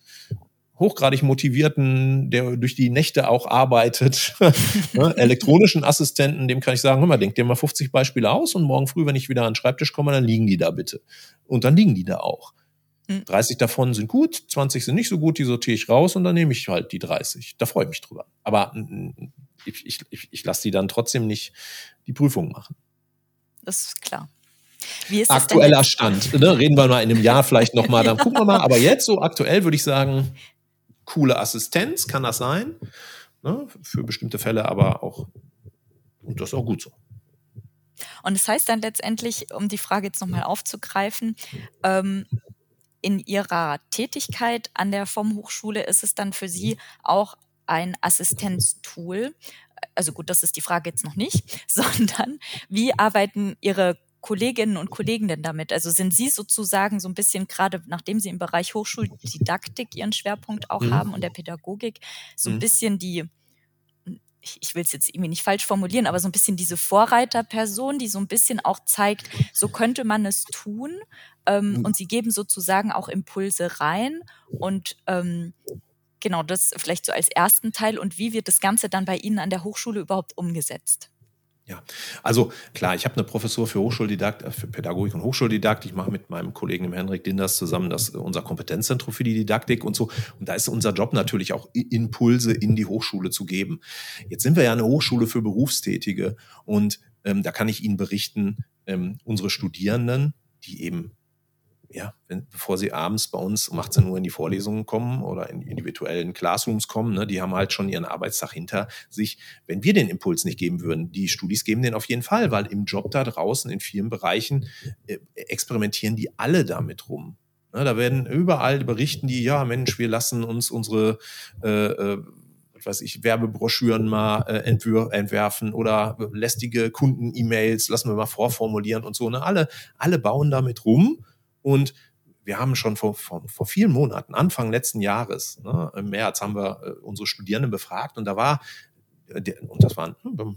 hochgradig motivierten, der durch die Nächte auch arbeitet, ne, elektronischen Assistenten, dem kann ich sagen, hör mal, denk dir mal 50 Beispiele aus und morgen früh, wenn ich wieder an den Schreibtisch komme, dann liegen die da bitte. Und dann liegen die da auch. 30 hm. davon sind gut, 20 sind nicht so gut, die sortiere ich raus und dann nehme ich halt die 30. Da freue ich mich drüber. Aber ich, ich, ich, ich lasse die dann trotzdem nicht die Prüfung machen. Das ist klar. Aktueller Stand. Ne? Reden wir mal in einem Jahr vielleicht nochmal, dann gucken wir mal. Aber jetzt so aktuell würde ich sagen, coole Assistenz, kann das sein. Ne? Für bestimmte Fälle aber auch, und das ist auch gut so. Und das heißt dann letztendlich, um die Frage jetzt nochmal aufzugreifen, ähm, in Ihrer Tätigkeit an der FOM Hochschule ist es dann für Sie auch ein Assistenztool. Also gut, das ist die Frage jetzt noch nicht, sondern wie arbeiten Ihre Kolleginnen und Kollegen denn damit? Also sind Sie sozusagen so ein bisschen gerade, nachdem Sie im Bereich Hochschuldidaktik Ihren Schwerpunkt auch mhm. haben und der Pädagogik, so ein mhm. bisschen die ich, ich will es jetzt irgendwie nicht falsch formulieren, aber so ein bisschen diese Vorreiterperson, die so ein bisschen auch zeigt, so könnte man es tun. Ähm, mhm. Und sie geben sozusagen auch Impulse rein. Und ähm, genau das vielleicht so als ersten Teil. Und wie wird das Ganze dann bei Ihnen an der Hochschule überhaupt umgesetzt? Ja, also klar, ich habe eine Professur für Hochschuldidakt, äh, für Pädagogik und Hochschuldidakt. Ich mache mit meinem Kollegen dem Henrik Dinders zusammen das äh, unser Kompetenzzentrum für die Didaktik und so. Und da ist unser Job natürlich auch Impulse in die Hochschule zu geben. Jetzt sind wir ja eine Hochschule für Berufstätige und ähm, da kann ich Ihnen berichten, ähm, unsere Studierenden, die eben ja, wenn, bevor sie abends bei uns um 18 Uhr in die Vorlesungen kommen oder in individuellen Classrooms kommen, ne, die haben halt schon ihren Arbeitstag hinter sich. Wenn wir den Impuls nicht geben würden, die Studis geben den auf jeden Fall, weil im Job da draußen in vielen Bereichen äh, experimentieren die alle damit rum. Ne, da werden überall berichten die, ja Mensch, wir lassen uns unsere äh, äh, weiß ich, Werbebroschüren mal äh, entwerfen oder lästige Kunden-E-Mails lassen wir mal vorformulieren und so. Ne? Alle, alle bauen damit rum und wir haben schon vor, vor, vor vielen Monaten, Anfang letzten Jahres, ne, im März, haben wir äh, unsere Studierenden befragt und da war, äh, und das waren ne,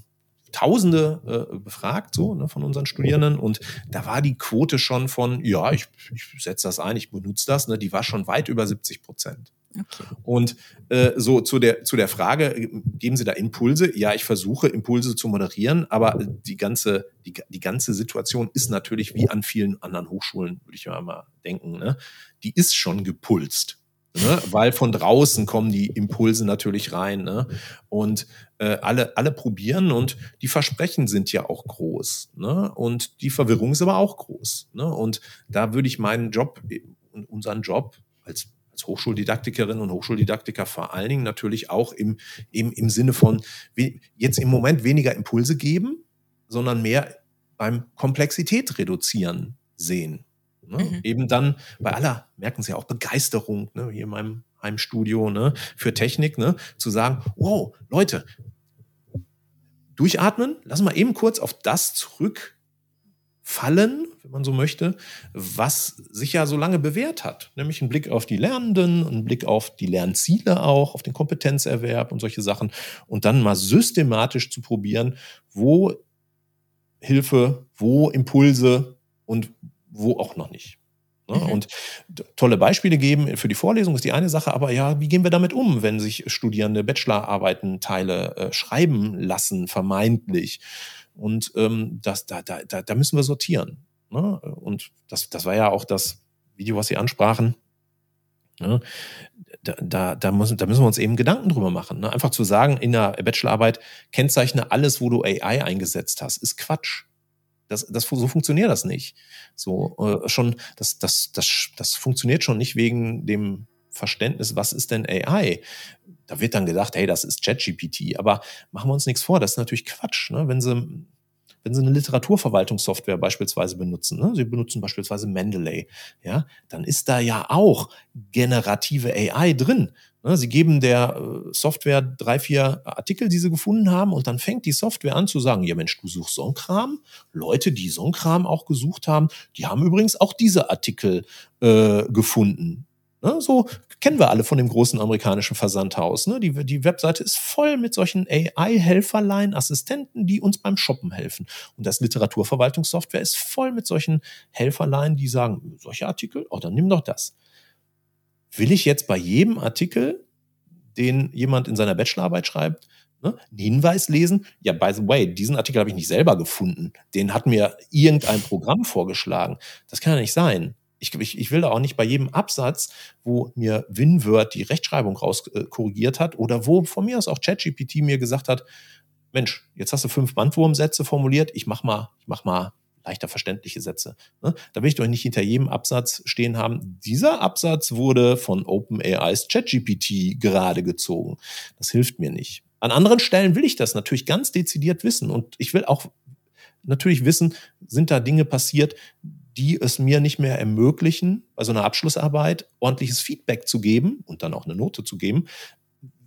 Tausende äh, befragt, so ne, von unseren Studierenden. Und da war die Quote schon von, ja, ich, ich setze das ein, ich benutze das, ne, die war schon weit über 70 Prozent. Okay. Und äh, so zu der, zu der Frage, geben Sie da Impulse? Ja, ich versuche Impulse zu moderieren, aber die ganze, die, die ganze Situation ist natürlich wie an vielen anderen Hochschulen, würde ich mal denken, ne? die ist schon gepulst. Ne? Weil von draußen kommen die Impulse natürlich rein. Ne? Und äh, alle, alle probieren und die Versprechen sind ja auch groß. Ne? Und die Verwirrung ist aber auch groß. Ne? Und da würde ich meinen Job, unseren Job als als Hochschuldidaktikerin und Hochschuldidaktiker vor allen Dingen natürlich auch im, im, im Sinne von jetzt im Moment weniger Impulse geben, sondern mehr beim Komplexität reduzieren sehen. Ne? Mhm. Eben dann bei aller, merken Sie auch, Begeisterung, ne? hier in meinem Heimstudio ne? für Technik, ne? zu sagen, wow, Leute, durchatmen, lassen wir eben kurz auf das zurückfallen, wenn man so möchte, was sich ja so lange bewährt hat. Nämlich ein Blick auf die Lernenden, ein Blick auf die Lernziele auch, auf den Kompetenzerwerb und solche Sachen. Und dann mal systematisch zu probieren, wo Hilfe, wo Impulse und wo auch noch nicht. Ne? Mhm. Und tolle Beispiele geben für die Vorlesung ist die eine Sache, aber ja, wie gehen wir damit um, wenn sich Studierende Bachelorarbeiten Teile äh, schreiben lassen, vermeintlich? Und ähm, das, da, da, da müssen wir sortieren. Ne? Und das, das war ja auch das Video, was Sie ansprachen. Ne? Da, da, da, müssen, da müssen wir uns eben Gedanken drüber machen. Ne? Einfach zu sagen, in der Bachelorarbeit kennzeichne alles, wo du AI eingesetzt hast, ist Quatsch. Das, das, so funktioniert das nicht. So äh, schon, das, das, das, das funktioniert schon nicht wegen dem Verständnis, was ist denn AI? Da wird dann gedacht, hey, das ist ChatGPT. Aber machen wir uns nichts vor, das ist natürlich Quatsch. Ne? Wenn Sie wenn Sie eine Literaturverwaltungssoftware beispielsweise benutzen, ne, Sie benutzen beispielsweise Mendeley, ja, dann ist da ja auch generative AI drin. Ne, Sie geben der äh, Software drei, vier Artikel, die Sie gefunden haben, und dann fängt die Software an zu sagen, ja Mensch, du suchst so. Leute, die so auch gesucht haben, die haben übrigens auch diese Artikel äh, gefunden. Ne, so kennen wir alle von dem großen amerikanischen Versandhaus. Ne? Die, die Webseite ist voll mit solchen AI-Helferlein, Assistenten, die uns beim Shoppen helfen. Und das Literaturverwaltungssoftware ist voll mit solchen Helferlein, die sagen, solche Artikel, oh, dann nimm doch das. Will ich jetzt bei jedem Artikel, den jemand in seiner Bachelorarbeit schreibt, ne, einen Hinweis lesen? Ja, by the way, diesen Artikel habe ich nicht selber gefunden. Den hat mir irgendein Programm vorgeschlagen. Das kann ja nicht sein. Ich, ich, ich will da auch nicht bei jedem Absatz, wo mir WinWord die Rechtschreibung rauskorrigiert äh, hat oder wo von mir aus auch ChatGPT mir gesagt hat, Mensch, jetzt hast du fünf Bandwurmsätze formuliert, ich mach mal, ich mach mal leichter verständliche Sätze. Ne? Da will ich doch nicht hinter jedem Absatz stehen haben. Dieser Absatz wurde von OpenAIs ChatGPT gerade gezogen. Das hilft mir nicht. An anderen Stellen will ich das natürlich ganz dezidiert wissen und ich will auch natürlich wissen, sind da Dinge passiert, die es mir nicht mehr ermöglichen, bei so einer Abschlussarbeit ordentliches Feedback zu geben und dann auch eine Note zu geben,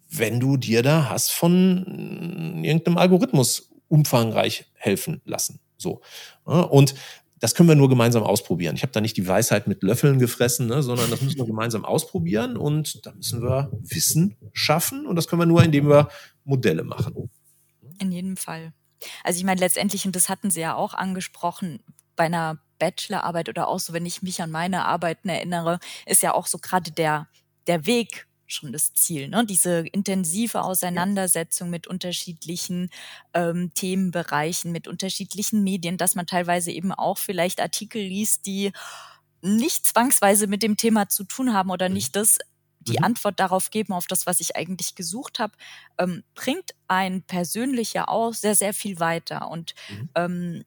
wenn du dir da hast von irgendeinem Algorithmus umfangreich helfen lassen. So. Und das können wir nur gemeinsam ausprobieren. Ich habe da nicht die Weisheit mit Löffeln gefressen, ne, sondern das müssen wir gemeinsam ausprobieren und da müssen wir Wissen schaffen und das können wir nur, indem wir Modelle machen. In jedem Fall. Also ich meine letztendlich, und das hatten Sie ja auch angesprochen, bei einer Bachelorarbeit oder auch so, wenn ich mich an meine Arbeiten erinnere, ist ja auch so gerade der, der Weg schon das Ziel, ne? Diese intensive Auseinandersetzung mit unterschiedlichen ähm, Themenbereichen, mit unterschiedlichen Medien, dass man teilweise eben auch vielleicht Artikel liest, die nicht zwangsweise mit dem Thema zu tun haben oder mhm. nicht das die mhm. Antwort darauf geben, auf das, was ich eigentlich gesucht habe, ähm, bringt ein persönlicher auch sehr, sehr viel weiter. Und mhm. ähm,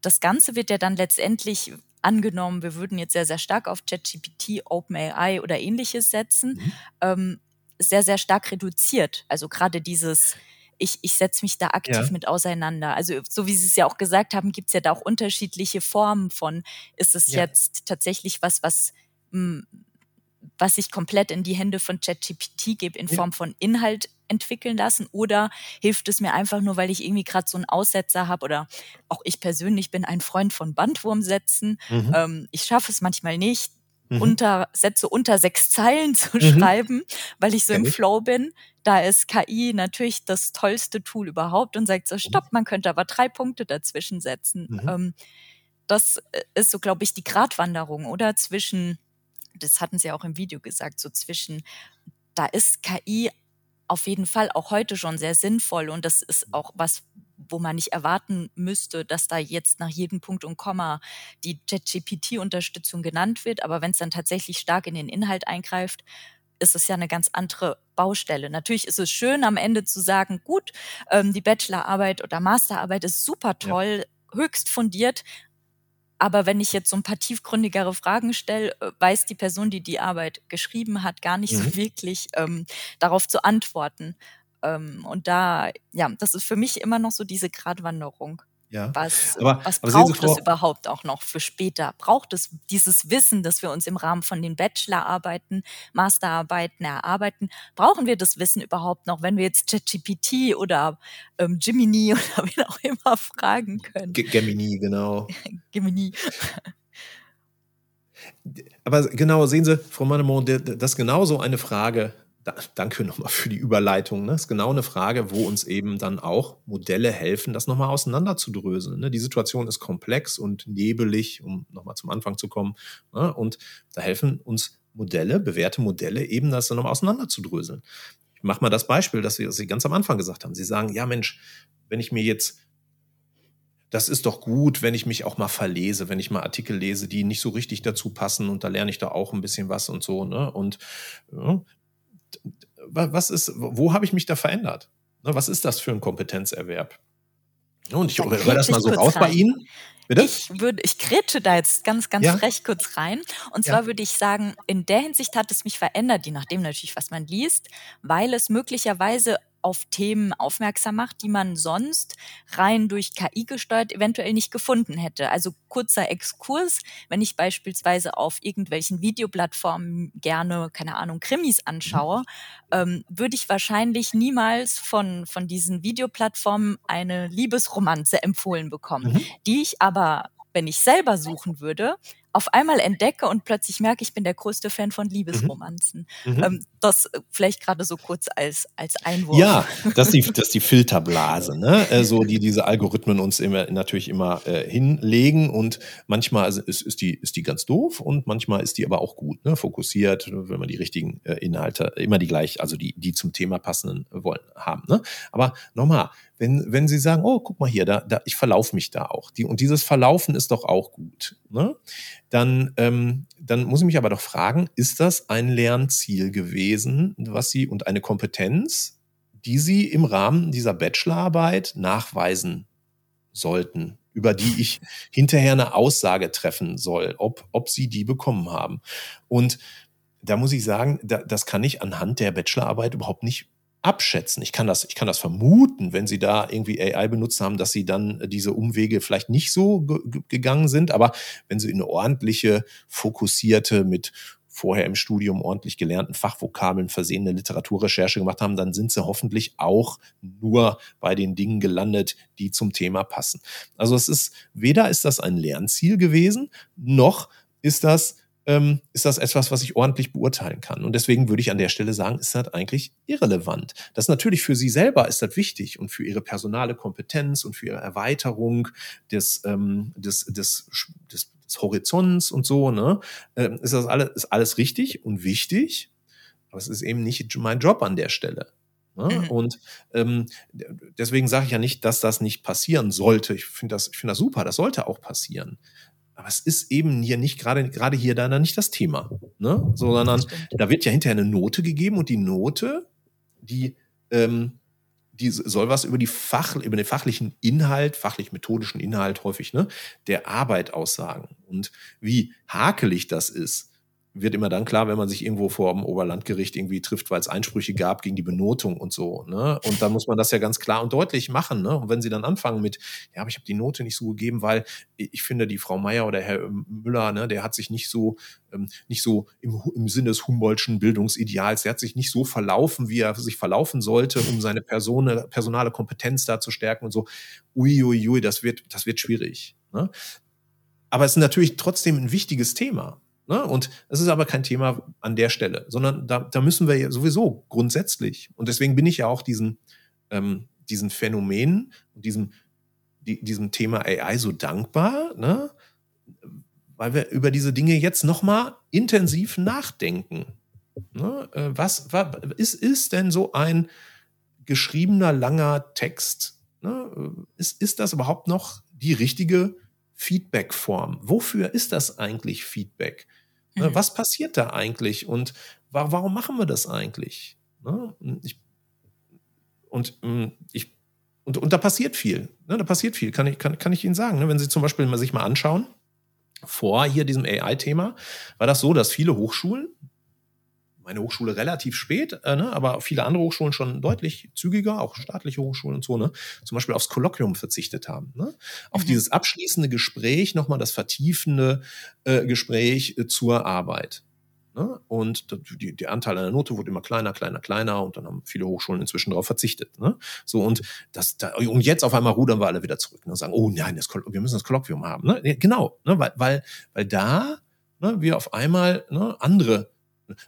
das Ganze wird ja dann letztendlich angenommen, wir würden jetzt sehr, sehr stark auf ChatGPT, OpenAI oder ähnliches setzen, mhm. ähm, sehr, sehr stark reduziert. Also gerade dieses, ich, ich setze mich da aktiv ja. mit auseinander. Also so wie Sie es ja auch gesagt haben, gibt es ja da auch unterschiedliche Formen von, ist es ja. jetzt tatsächlich was, was mh, hm, was ich komplett in die Hände von ChatGPT gebe in Form von Inhalt entwickeln lassen oder hilft es mir einfach nur, weil ich irgendwie gerade so einen Aussetzer habe oder auch ich persönlich bin ein Freund von Bandwurmsätzen. Mhm. Ähm, ich schaffe es manchmal nicht, mhm. unter Sätze unter sechs Zeilen zu mhm. schreiben, weil ich so Kenn im ich. Flow bin. Da ist KI natürlich das tollste Tool überhaupt und sagt so, stopp, man könnte aber drei Punkte dazwischen setzen. Mhm. Ähm, das äh, ist so, glaube ich, die Gratwanderung, oder? Zwischen das hatten Sie auch im Video gesagt, so zwischen, da ist KI auf jeden Fall auch heute schon sehr sinnvoll und das ist auch was, wo man nicht erwarten müsste, dass da jetzt nach jedem Punkt und Komma die ChatGPT-Unterstützung genannt wird. Aber wenn es dann tatsächlich stark in den Inhalt eingreift, ist es ja eine ganz andere Baustelle. Natürlich ist es schön, am Ende zu sagen, gut, ähm, die Bachelorarbeit oder Masterarbeit ist super toll, ja. höchst fundiert, aber wenn ich jetzt so ein paar tiefgründigere Fragen stelle, äh, weiß die Person, die die Arbeit geschrieben hat, gar nicht mhm. so wirklich ähm, darauf zu antworten. Ähm, und da, ja, das ist für mich immer noch so diese Gratwanderung. Ja. Was, aber, was aber braucht es überhaupt auch noch für später? Braucht es dieses Wissen, das wir uns im Rahmen von den Bachelorarbeiten, Masterarbeiten erarbeiten? Brauchen wir das Wissen überhaupt noch, wenn wir jetzt ChatGPT oder ähm, Gemini oder wie auch immer fragen können? G Gemini, genau. Gemini. Aber genau, sehen Sie, Frau Mannemont, das ist genauso eine Frage, danke nochmal für die Überleitung. Ne? Ist genau eine Frage, wo uns eben dann auch Modelle helfen, das nochmal auseinanderzudröseln. Ne? Die Situation ist komplex und nebelig, um nochmal zum Anfang zu kommen. Ne? Und da helfen uns Modelle, bewährte Modelle, eben das dann nochmal auseinanderzudröseln. Ich mache mal das Beispiel, das Sie ganz am Anfang gesagt haben. Sie sagen, ja Mensch, wenn ich mir jetzt das ist doch gut, wenn ich mich auch mal verlese, wenn ich mal Artikel lese, die nicht so richtig dazu passen und da lerne ich da auch ein bisschen was und so. Ne? Und ja, was ist, wo habe ich mich da verändert? Ne, was ist das für ein Kompetenzerwerb? Und ich höre das mal so raus rein. bei Ihnen. Bitte? Ich würde, ich kretsche da jetzt ganz, ganz ja? frech kurz rein. Und zwar ja. würde ich sagen, in der Hinsicht hat es mich verändert, je nachdem natürlich, was man liest, weil es möglicherweise auf Themen aufmerksam macht, die man sonst rein durch KI gesteuert eventuell nicht gefunden hätte. Also kurzer Exkurs, wenn ich beispielsweise auf irgendwelchen Videoplattformen gerne, keine Ahnung, Krimis anschaue, ähm, würde ich wahrscheinlich niemals von, von diesen Videoplattformen eine Liebesromanze empfohlen bekommen, mhm. die ich aber wenn ich selber suchen würde, auf einmal entdecke und plötzlich merke, ich bin der größte Fan von Liebesromanzen. Mhm. mhm. Ähm, das äh, vielleicht gerade so kurz als, als Einwurf. Ja, das ist die, das ist die Filterblase, ne? Äh, so die diese Algorithmen uns immer, natürlich immer äh, hinlegen und manchmal ist, ist, die, ist die ganz doof und manchmal ist die aber auch gut, ne? fokussiert, wenn man die richtigen äh, Inhalte, immer die gleich, also die, die zum Thema passenden wollen, haben. Ne? Aber nochmal, wenn, wenn Sie sagen, oh, guck mal hier, da, da, ich verlaufe mich da auch. Die, und dieses Verlaufen ist doch auch gut. Ne? Dann, ähm, dann muss ich mich aber doch fragen, ist das ein Lernziel gewesen, was Sie und eine Kompetenz, die Sie im Rahmen dieser Bachelorarbeit nachweisen sollten, über die ich hinterher eine Aussage treffen soll, ob, ob Sie die bekommen haben. Und da muss ich sagen, da, das kann ich anhand der Bachelorarbeit überhaupt nicht abschätzen. Ich kann das, ich kann das vermuten, wenn Sie da irgendwie AI benutzt haben, dass Sie dann diese Umwege vielleicht nicht so gegangen sind. Aber wenn Sie eine ordentliche, fokussierte, mit vorher im Studium ordentlich gelernten Fachvokabeln versehene Literaturrecherche gemacht haben, dann sind Sie hoffentlich auch nur bei den Dingen gelandet, die zum Thema passen. Also es ist, weder ist das ein Lernziel gewesen, noch ist das ähm, ist das etwas, was ich ordentlich beurteilen kann. Und deswegen würde ich an der Stelle sagen, ist das eigentlich irrelevant. Das natürlich für Sie selber ist das wichtig und für Ihre personale Kompetenz und für Ihre Erweiterung des, ähm, des, des, des, des Horizonts und so, ne, ähm, ist das alles, ist alles richtig und wichtig. Aber es ist eben nicht mein Job an der Stelle. Ne? Mhm. Und ähm, deswegen sage ich ja nicht, dass das nicht passieren sollte. Ich finde das, ich finde das super, das sollte auch passieren. Aber es ist eben hier nicht gerade, gerade hier da nicht das Thema, ne? sondern da wird ja hinterher eine Note gegeben und die Note, die, ähm, die soll was über die Fach, über den fachlichen Inhalt, fachlich-methodischen Inhalt häufig, ne, der Arbeit aussagen. Und wie hakelig das ist, wird immer dann klar, wenn man sich irgendwo vor dem Oberlandgericht irgendwie trifft, weil es Einsprüche gab gegen die Benotung und so. Ne? Und dann muss man das ja ganz klar und deutlich machen. Ne? Und wenn sie dann anfangen mit, ja, aber ich habe die Note nicht so gegeben, weil ich finde, die Frau Meier oder Herr Müller, ne, der hat sich nicht so, ähm, nicht so im, im Sinne des Humboldtschen Bildungsideals, der hat sich nicht so verlaufen, wie er sich verlaufen sollte, um seine Person, personale Kompetenz da zu stärken und so. Uiuiui, ui, ui, das wird, das wird schwierig. Ne? Aber es ist natürlich trotzdem ein wichtiges Thema. Ne? Und es ist aber kein Thema an der Stelle, sondern da, da müssen wir ja sowieso grundsätzlich. Und deswegen bin ich ja auch diesen, ähm, diesen Phänomenen und diesem, die, diesem Thema AI so dankbar, ne? weil wir über diese Dinge jetzt nochmal intensiv nachdenken. Ne? Äh, was, was ist, ist denn so ein geschriebener, langer Text? Ne? Ist, ist das überhaupt noch die richtige Feedback-Form? Wofür ist das eigentlich Feedback? Ne, mhm. Was passiert da eigentlich und warum machen wir das eigentlich? Ne, ich, und hm, ich und, und da passiert viel. Ne? Da passiert viel, kann ich, kann, kann ich Ihnen sagen. Wenn Sie zum Beispiel mal sich mal anschauen, vor hier diesem AI-Thema, war das so, dass viele Hochschulen, meine Hochschule relativ spät, äh, ne, aber viele andere Hochschulen schon deutlich zügiger, auch staatliche Hochschulen und so, ne, zum Beispiel aufs Kolloquium verzichtet haben. Ne? Auf mhm. dieses abschließende Gespräch, nochmal das vertiefende äh, Gespräch äh, zur Arbeit. Ne? Und die, der Anteil einer Note wurde immer kleiner, kleiner, kleiner und dann haben viele Hochschulen inzwischen darauf verzichtet. Ne? So und das, da, und jetzt auf einmal rudern wir alle wieder zurück ne? und sagen, oh nein, das, wir müssen das Kolloquium haben. Ne? Genau, ne? weil, weil, weil da ne, wir auf einmal ne, andere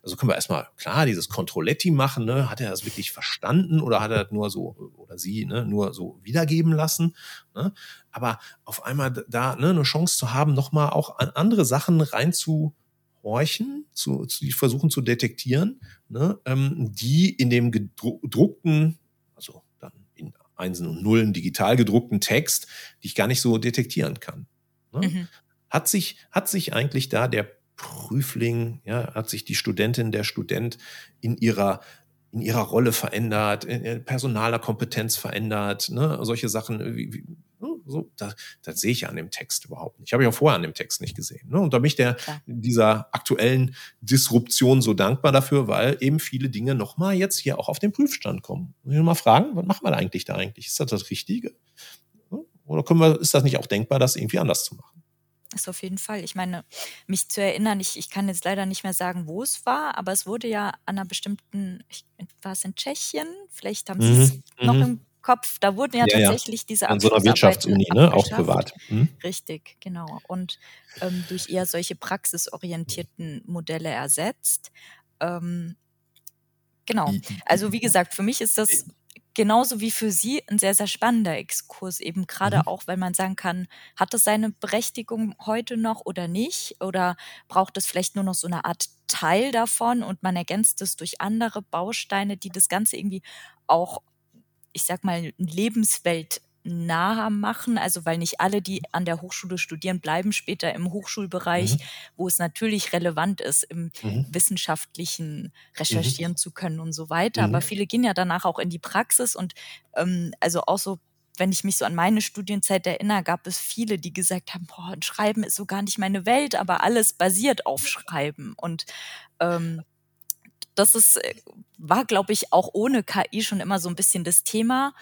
also können wir erstmal, klar, dieses Controletti machen, ne? hat er das wirklich verstanden oder hat er das nur so, oder sie, ne, nur so wiedergeben lassen? Ne? Aber auf einmal da ne, eine Chance zu haben, nochmal auch an andere Sachen reinzuhorchen, zu, zu die versuchen zu detektieren, ne, ähm, die in dem gedruckten, also dann in Einsen und Nullen digital gedruckten Text, die ich gar nicht so detektieren kann. Ne? Mhm. Hat sich, hat sich eigentlich da der Prüfling, ja, hat sich die Studentin, der Student in ihrer in ihrer Rolle verändert, in personaler Kompetenz verändert, ne, solche Sachen, wie, wie, ne, so, das, das sehe ich ja an dem Text überhaupt nicht. Habe ich auch vorher an dem Text nicht gesehen. Ne? Und da bin ich der, dieser aktuellen Disruption so dankbar dafür, weil eben viele Dinge nochmal jetzt hier auch auf den Prüfstand kommen. Und ich mal fragen, was machen wir da eigentlich da eigentlich? Ist das das Richtige? Oder können wir, ist das nicht auch denkbar, das irgendwie anders zu machen? Ist auf jeden Fall. Ich meine, mich zu erinnern, ich, ich kann jetzt leider nicht mehr sagen, wo es war, aber es wurde ja an einer bestimmten, ich, war es in Tschechien? Vielleicht haben Sie es mhm. noch mhm. im Kopf. Da wurden ja, ja tatsächlich ja. diese An so einer Wirtschaftsuni, ne? Auch privat. Mhm. Richtig, genau. Und ähm, durch eher solche praxisorientierten Modelle ersetzt. Ähm, genau. Also wie gesagt, für mich ist das genauso wie für Sie ein sehr, sehr spannender Exkurs, eben gerade mhm. auch, weil man sagen kann, hat es seine Berechtigung heute noch oder nicht? Oder braucht es vielleicht nur noch so eine Art Teil davon und man ergänzt es durch andere Bausteine, die das Ganze irgendwie auch, ich sag mal, Lebenswelt machen, also weil nicht alle, die an der Hochschule studieren, bleiben später im Hochschulbereich, mhm. wo es natürlich relevant ist, im mhm. wissenschaftlichen recherchieren mhm. zu können und so weiter. Aber mhm. viele gehen ja danach auch in die Praxis und ähm, also auch so wenn ich mich so an meine Studienzeit erinnere, gab es viele, die gesagt haben, boah, Schreiben ist so gar nicht meine Welt, aber alles basiert auf Schreiben. Und ähm, das ist, äh, war, glaube ich, auch ohne KI schon immer so ein bisschen das Thema.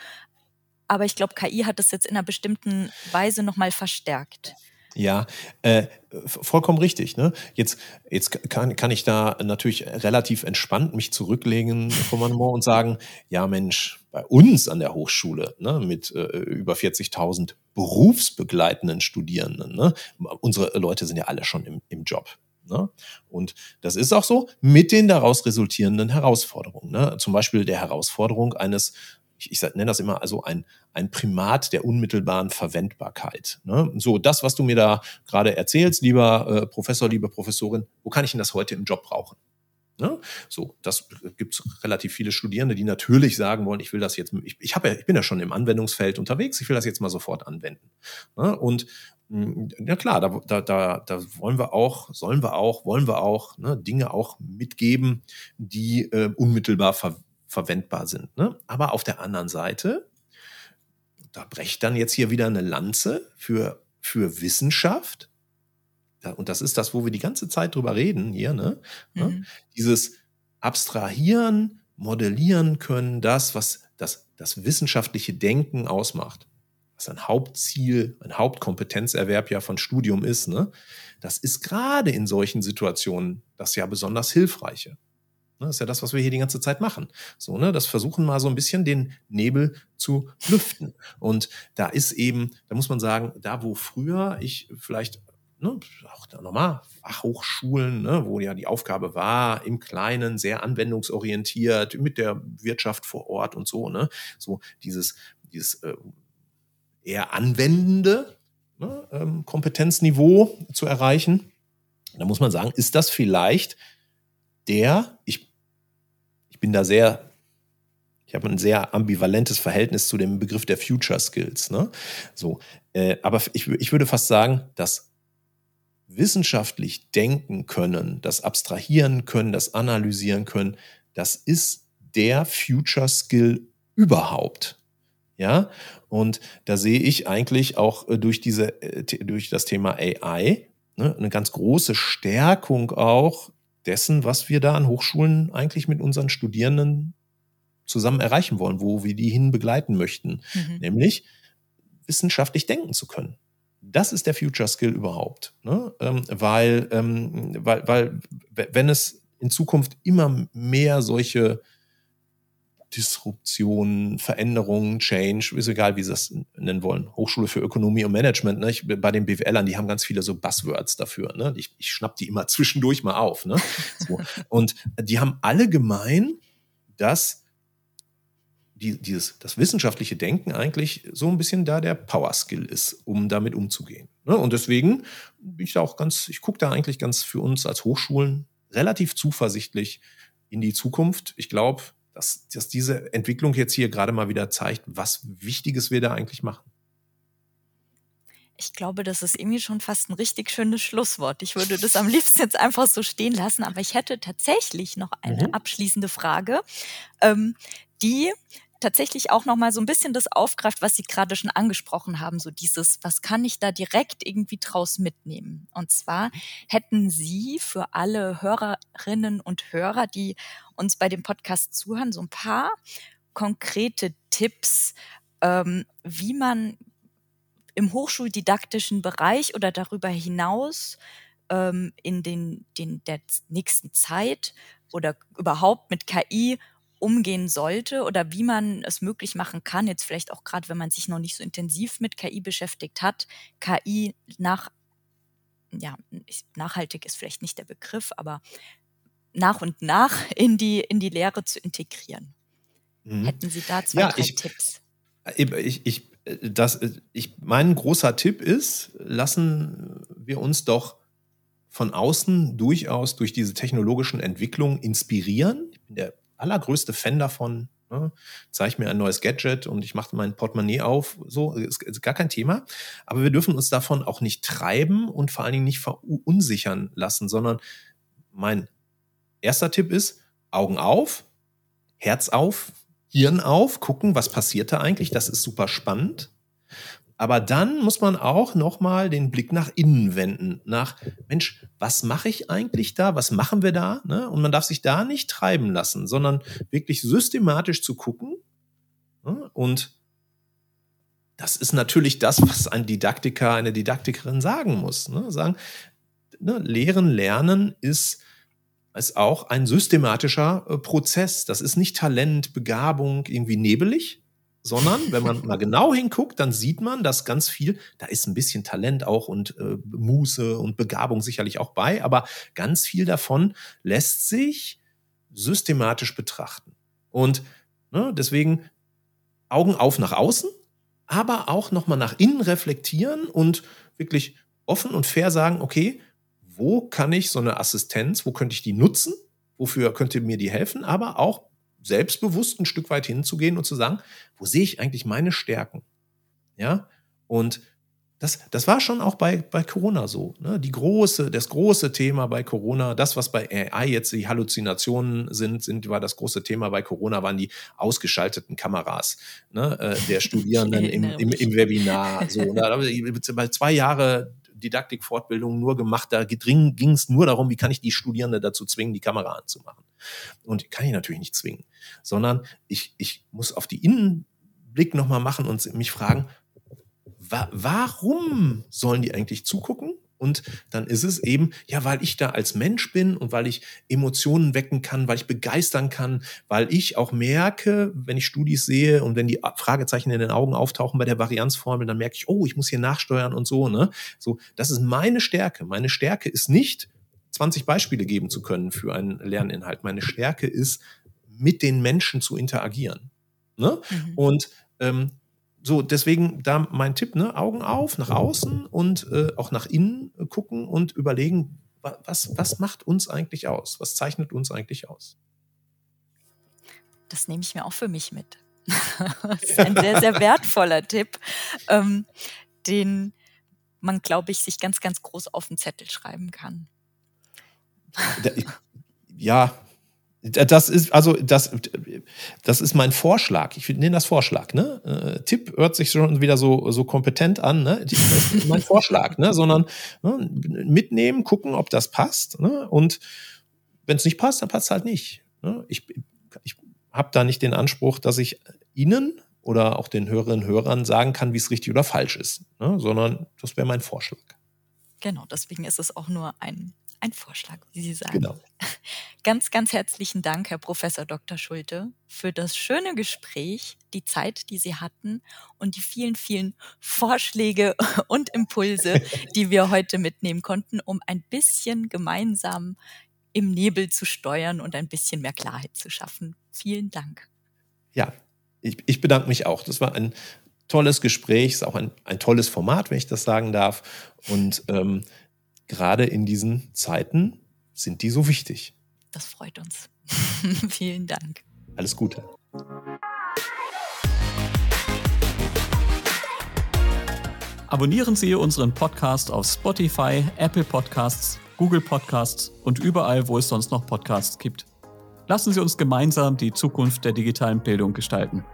Aber ich glaube, KI hat das jetzt in einer bestimmten Weise nochmal verstärkt. Ja, äh, vollkommen richtig. Ne? Jetzt, jetzt kann, kann ich da natürlich relativ entspannt mich zurücklegen und sagen, ja Mensch, bei uns an der Hochschule ne, mit äh, über 40.000 berufsbegleitenden Studierenden, ne, unsere Leute sind ja alle schon im, im Job. Ne? Und das ist auch so mit den daraus resultierenden Herausforderungen. Ne? Zum Beispiel der Herausforderung eines, ich, ich nenne das immer also ein, ein Primat der unmittelbaren Verwendbarkeit. Ne? So, das, was du mir da gerade erzählst, lieber äh, Professor, liebe Professorin, wo kann ich denn das heute im Job brauchen? Ne? So, das gibt es relativ viele Studierende, die natürlich sagen wollen, ich will das jetzt, ich, ich, ja, ich bin ja schon im Anwendungsfeld unterwegs, ich will das jetzt mal sofort anwenden. Ne? Und hm, ja klar, da, da, da, da wollen wir auch, sollen wir auch, wollen wir auch ne, Dinge auch mitgeben, die äh, unmittelbar ver verwendbar sind. Ne? Aber auf der anderen Seite, da brecht dann jetzt hier wieder eine Lanze für, für Wissenschaft, und das ist das, wo wir die ganze Zeit drüber reden hier, ne? Mhm. Dieses Abstrahieren, modellieren können, das, was das, das wissenschaftliche Denken ausmacht, was ein Hauptziel, ein Hauptkompetenzerwerb ja von Studium ist, ne? Das ist gerade in solchen Situationen das ja besonders hilfreiche. Ne? Das ist ja das, was wir hier die ganze Zeit machen. So, ne, das versuchen mal so ein bisschen den Nebel zu lüften. Und da ist eben, da muss man sagen, da wo früher ich vielleicht ne, auch nochmal Fachhochschulen, ne, wo ja die Aufgabe war, im Kleinen sehr anwendungsorientiert mit der Wirtschaft vor Ort und so, ne, so dieses, dieses äh, eher anwendende ne, ähm, Kompetenzniveau zu erreichen. Da muss man sagen, ist das vielleicht der, ich bin da sehr ich habe ein sehr ambivalentes Verhältnis zu dem Begriff der Future Skills. Ne? So, äh, aber ich, ich würde fast sagen, dass wissenschaftlich denken können, das abstrahieren können, das analysieren können, das ist der Future Skill überhaupt. Ja, und da sehe ich eigentlich auch äh, durch diese, äh, durch das Thema AI ne, eine ganz große Stärkung auch dessen, was wir da an Hochschulen eigentlich mit unseren Studierenden zusammen erreichen wollen, wo wir die hin begleiten möchten, mhm. nämlich wissenschaftlich denken zu können das ist der Future Skill überhaupt. Ne? Ähm, weil, ähm, weil, weil, wenn es in Zukunft immer mehr solche Disruptionen, Veränderungen, Change, ist egal, wie sie das nennen wollen. Hochschule für Ökonomie und Management, ne? ich, bei den BWLern, die haben ganz viele so Buzzwords dafür. Ne? Ich, ich schnapp die immer zwischendurch mal auf. Ne? So. Und die haben alle gemein, dass die, dieses, das wissenschaftliche Denken eigentlich so ein bisschen da der Power Skill ist, um damit umzugehen. Ne? Und deswegen bin ich da auch ganz, ich gucke da eigentlich ganz für uns als Hochschulen relativ zuversichtlich in die Zukunft. Ich glaube, dass, dass diese Entwicklung jetzt hier gerade mal wieder zeigt, was Wichtiges wir da eigentlich machen. Ich glaube, das ist irgendwie schon fast ein richtig schönes Schlusswort. Ich würde das am liebsten jetzt einfach so stehen lassen, aber ich hätte tatsächlich noch eine mhm. abschließende Frage, ähm, die tatsächlich auch noch mal so ein bisschen das aufgreift, was Sie gerade schon angesprochen haben, so dieses, was kann ich da direkt irgendwie draus mitnehmen? Und zwar hätten Sie für alle Hörerinnen und Hörer, die uns bei dem Podcast zuhören, so ein paar konkrete Tipps, ähm, wie man im hochschuldidaktischen Bereich oder darüber hinaus ähm, in den, den der nächsten Zeit oder überhaupt mit KI umgehen sollte oder wie man es möglich machen kann, jetzt vielleicht auch gerade, wenn man sich noch nicht so intensiv mit KI beschäftigt hat, KI nach, ja, nachhaltig ist vielleicht nicht der Begriff, aber nach und nach in die, in die Lehre zu integrieren. Mhm. Hätten Sie da zwei, ja, drei ich, Tipps? Ich, ich, das, ich, mein großer Tipp ist, lassen wir uns doch von außen durchaus durch diese technologischen Entwicklungen inspirieren. Ich bin der allergrößte Fan davon. Ne? Zeige mir ein neues Gadget und ich mache mein Portemonnaie auf. So, ist, ist gar kein Thema. Aber wir dürfen uns davon auch nicht treiben und vor allen Dingen nicht verunsichern lassen, sondern mein erster Tipp ist, Augen auf, Herz auf, Hirn auf, gucken, was passiert da eigentlich. Das ist super spannend. Aber dann muss man auch nochmal den Blick nach innen wenden, nach, Mensch, was mache ich eigentlich da? Was machen wir da? Ne? Und man darf sich da nicht treiben lassen, sondern wirklich systematisch zu gucken. Ne? Und das ist natürlich das, was ein Didaktiker, eine Didaktikerin sagen muss. Ne? Sagen, ne, Lehren, Lernen ist, ist auch ein systematischer äh, Prozess. Das ist nicht Talent, Begabung, irgendwie nebelig, sondern wenn man mal genau hinguckt, dann sieht man, dass ganz viel, da ist ein bisschen Talent auch und äh, Muße und Begabung sicherlich auch bei, aber ganz viel davon lässt sich systematisch betrachten. Und ne, deswegen Augen auf nach außen, aber auch nochmal nach innen reflektieren und wirklich offen und fair sagen, okay, wo kann ich so eine Assistenz, wo könnte ich die nutzen? Wofür könnte mir die helfen? Aber auch selbstbewusst ein Stück weit hinzugehen und zu sagen, wo sehe ich eigentlich meine Stärken? Ja, und das, das war schon auch bei, bei Corona so. Ne? Die große, das große Thema bei Corona, das, was bei AI jetzt die Halluzinationen sind, sind, war das große Thema bei Corona, waren die ausgeschalteten Kameras ne? äh, der Studierenden im, im, im, Webinar. So, ne? Zwei Jahre Didaktikfortbildung nur gemacht, da ging es nur darum, wie kann ich die Studierenden dazu zwingen, die Kamera anzumachen. Und kann ich natürlich nicht zwingen, sondern ich, ich muss auf die Innenblick nochmal machen und mich fragen, wa warum sollen die eigentlich zugucken? Und dann ist es eben, ja, weil ich da als Mensch bin und weil ich Emotionen wecken kann, weil ich begeistern kann, weil ich auch merke, wenn ich Studis sehe und wenn die Fragezeichen in den Augen auftauchen bei der Varianzformel, dann merke ich, oh, ich muss hier nachsteuern und so, ne? So, das ist meine Stärke. Meine Stärke ist nicht, 20 Beispiele geben zu können für einen Lerninhalt. Meine Stärke ist, mit den Menschen zu interagieren. Ne? Mhm. Und ähm, so, deswegen da mein Tipp, ne? Augen auf, nach außen und äh, auch nach innen gucken und überlegen, was, was macht uns eigentlich aus? Was zeichnet uns eigentlich aus? Das nehme ich mir auch für mich mit. das ist ein sehr, sehr wertvoller Tipp, ähm, den man, glaube ich, sich ganz, ganz groß auf den Zettel schreiben kann. Ja, das ist, also, das, das ist mein Vorschlag. Ich nenne das Vorschlag, ne? Äh, Tipp hört sich schon wieder so, so kompetent an, ne? Das ist mein Vorschlag, ne? Sondern ne? mitnehmen, gucken, ob das passt, ne? Und wenn es nicht passt, dann passt halt nicht. Ne? Ich, ich habe da nicht den Anspruch, dass ich Ihnen oder auch den Hörerinnen und Hörern sagen kann, wie es richtig oder falsch ist, ne? sondern das wäre mein Vorschlag. Genau, deswegen ist es auch nur ein ein Vorschlag, wie Sie sagen. Genau. Ganz, ganz herzlichen Dank, Herr Professor Dr. Schulte, für das schöne Gespräch, die Zeit, die Sie hatten und die vielen, vielen Vorschläge und Impulse, die wir heute mitnehmen konnten, um ein bisschen gemeinsam im Nebel zu steuern und ein bisschen mehr Klarheit zu schaffen. Vielen Dank. Ja, ich, ich bedanke mich auch. Das war ein tolles Gespräch, ist auch ein, ein tolles Format, wenn ich das sagen darf. Und ähm, gerade in diesen Zeiten sind die so wichtig. Das freut uns. Vielen Dank. Alles Gute. Abonnieren Sie unseren Podcast auf Spotify, Apple Podcasts, Google Podcasts und überall, wo es sonst noch Podcasts gibt. Lassen Sie uns gemeinsam die Zukunft der digitalen Bildung gestalten.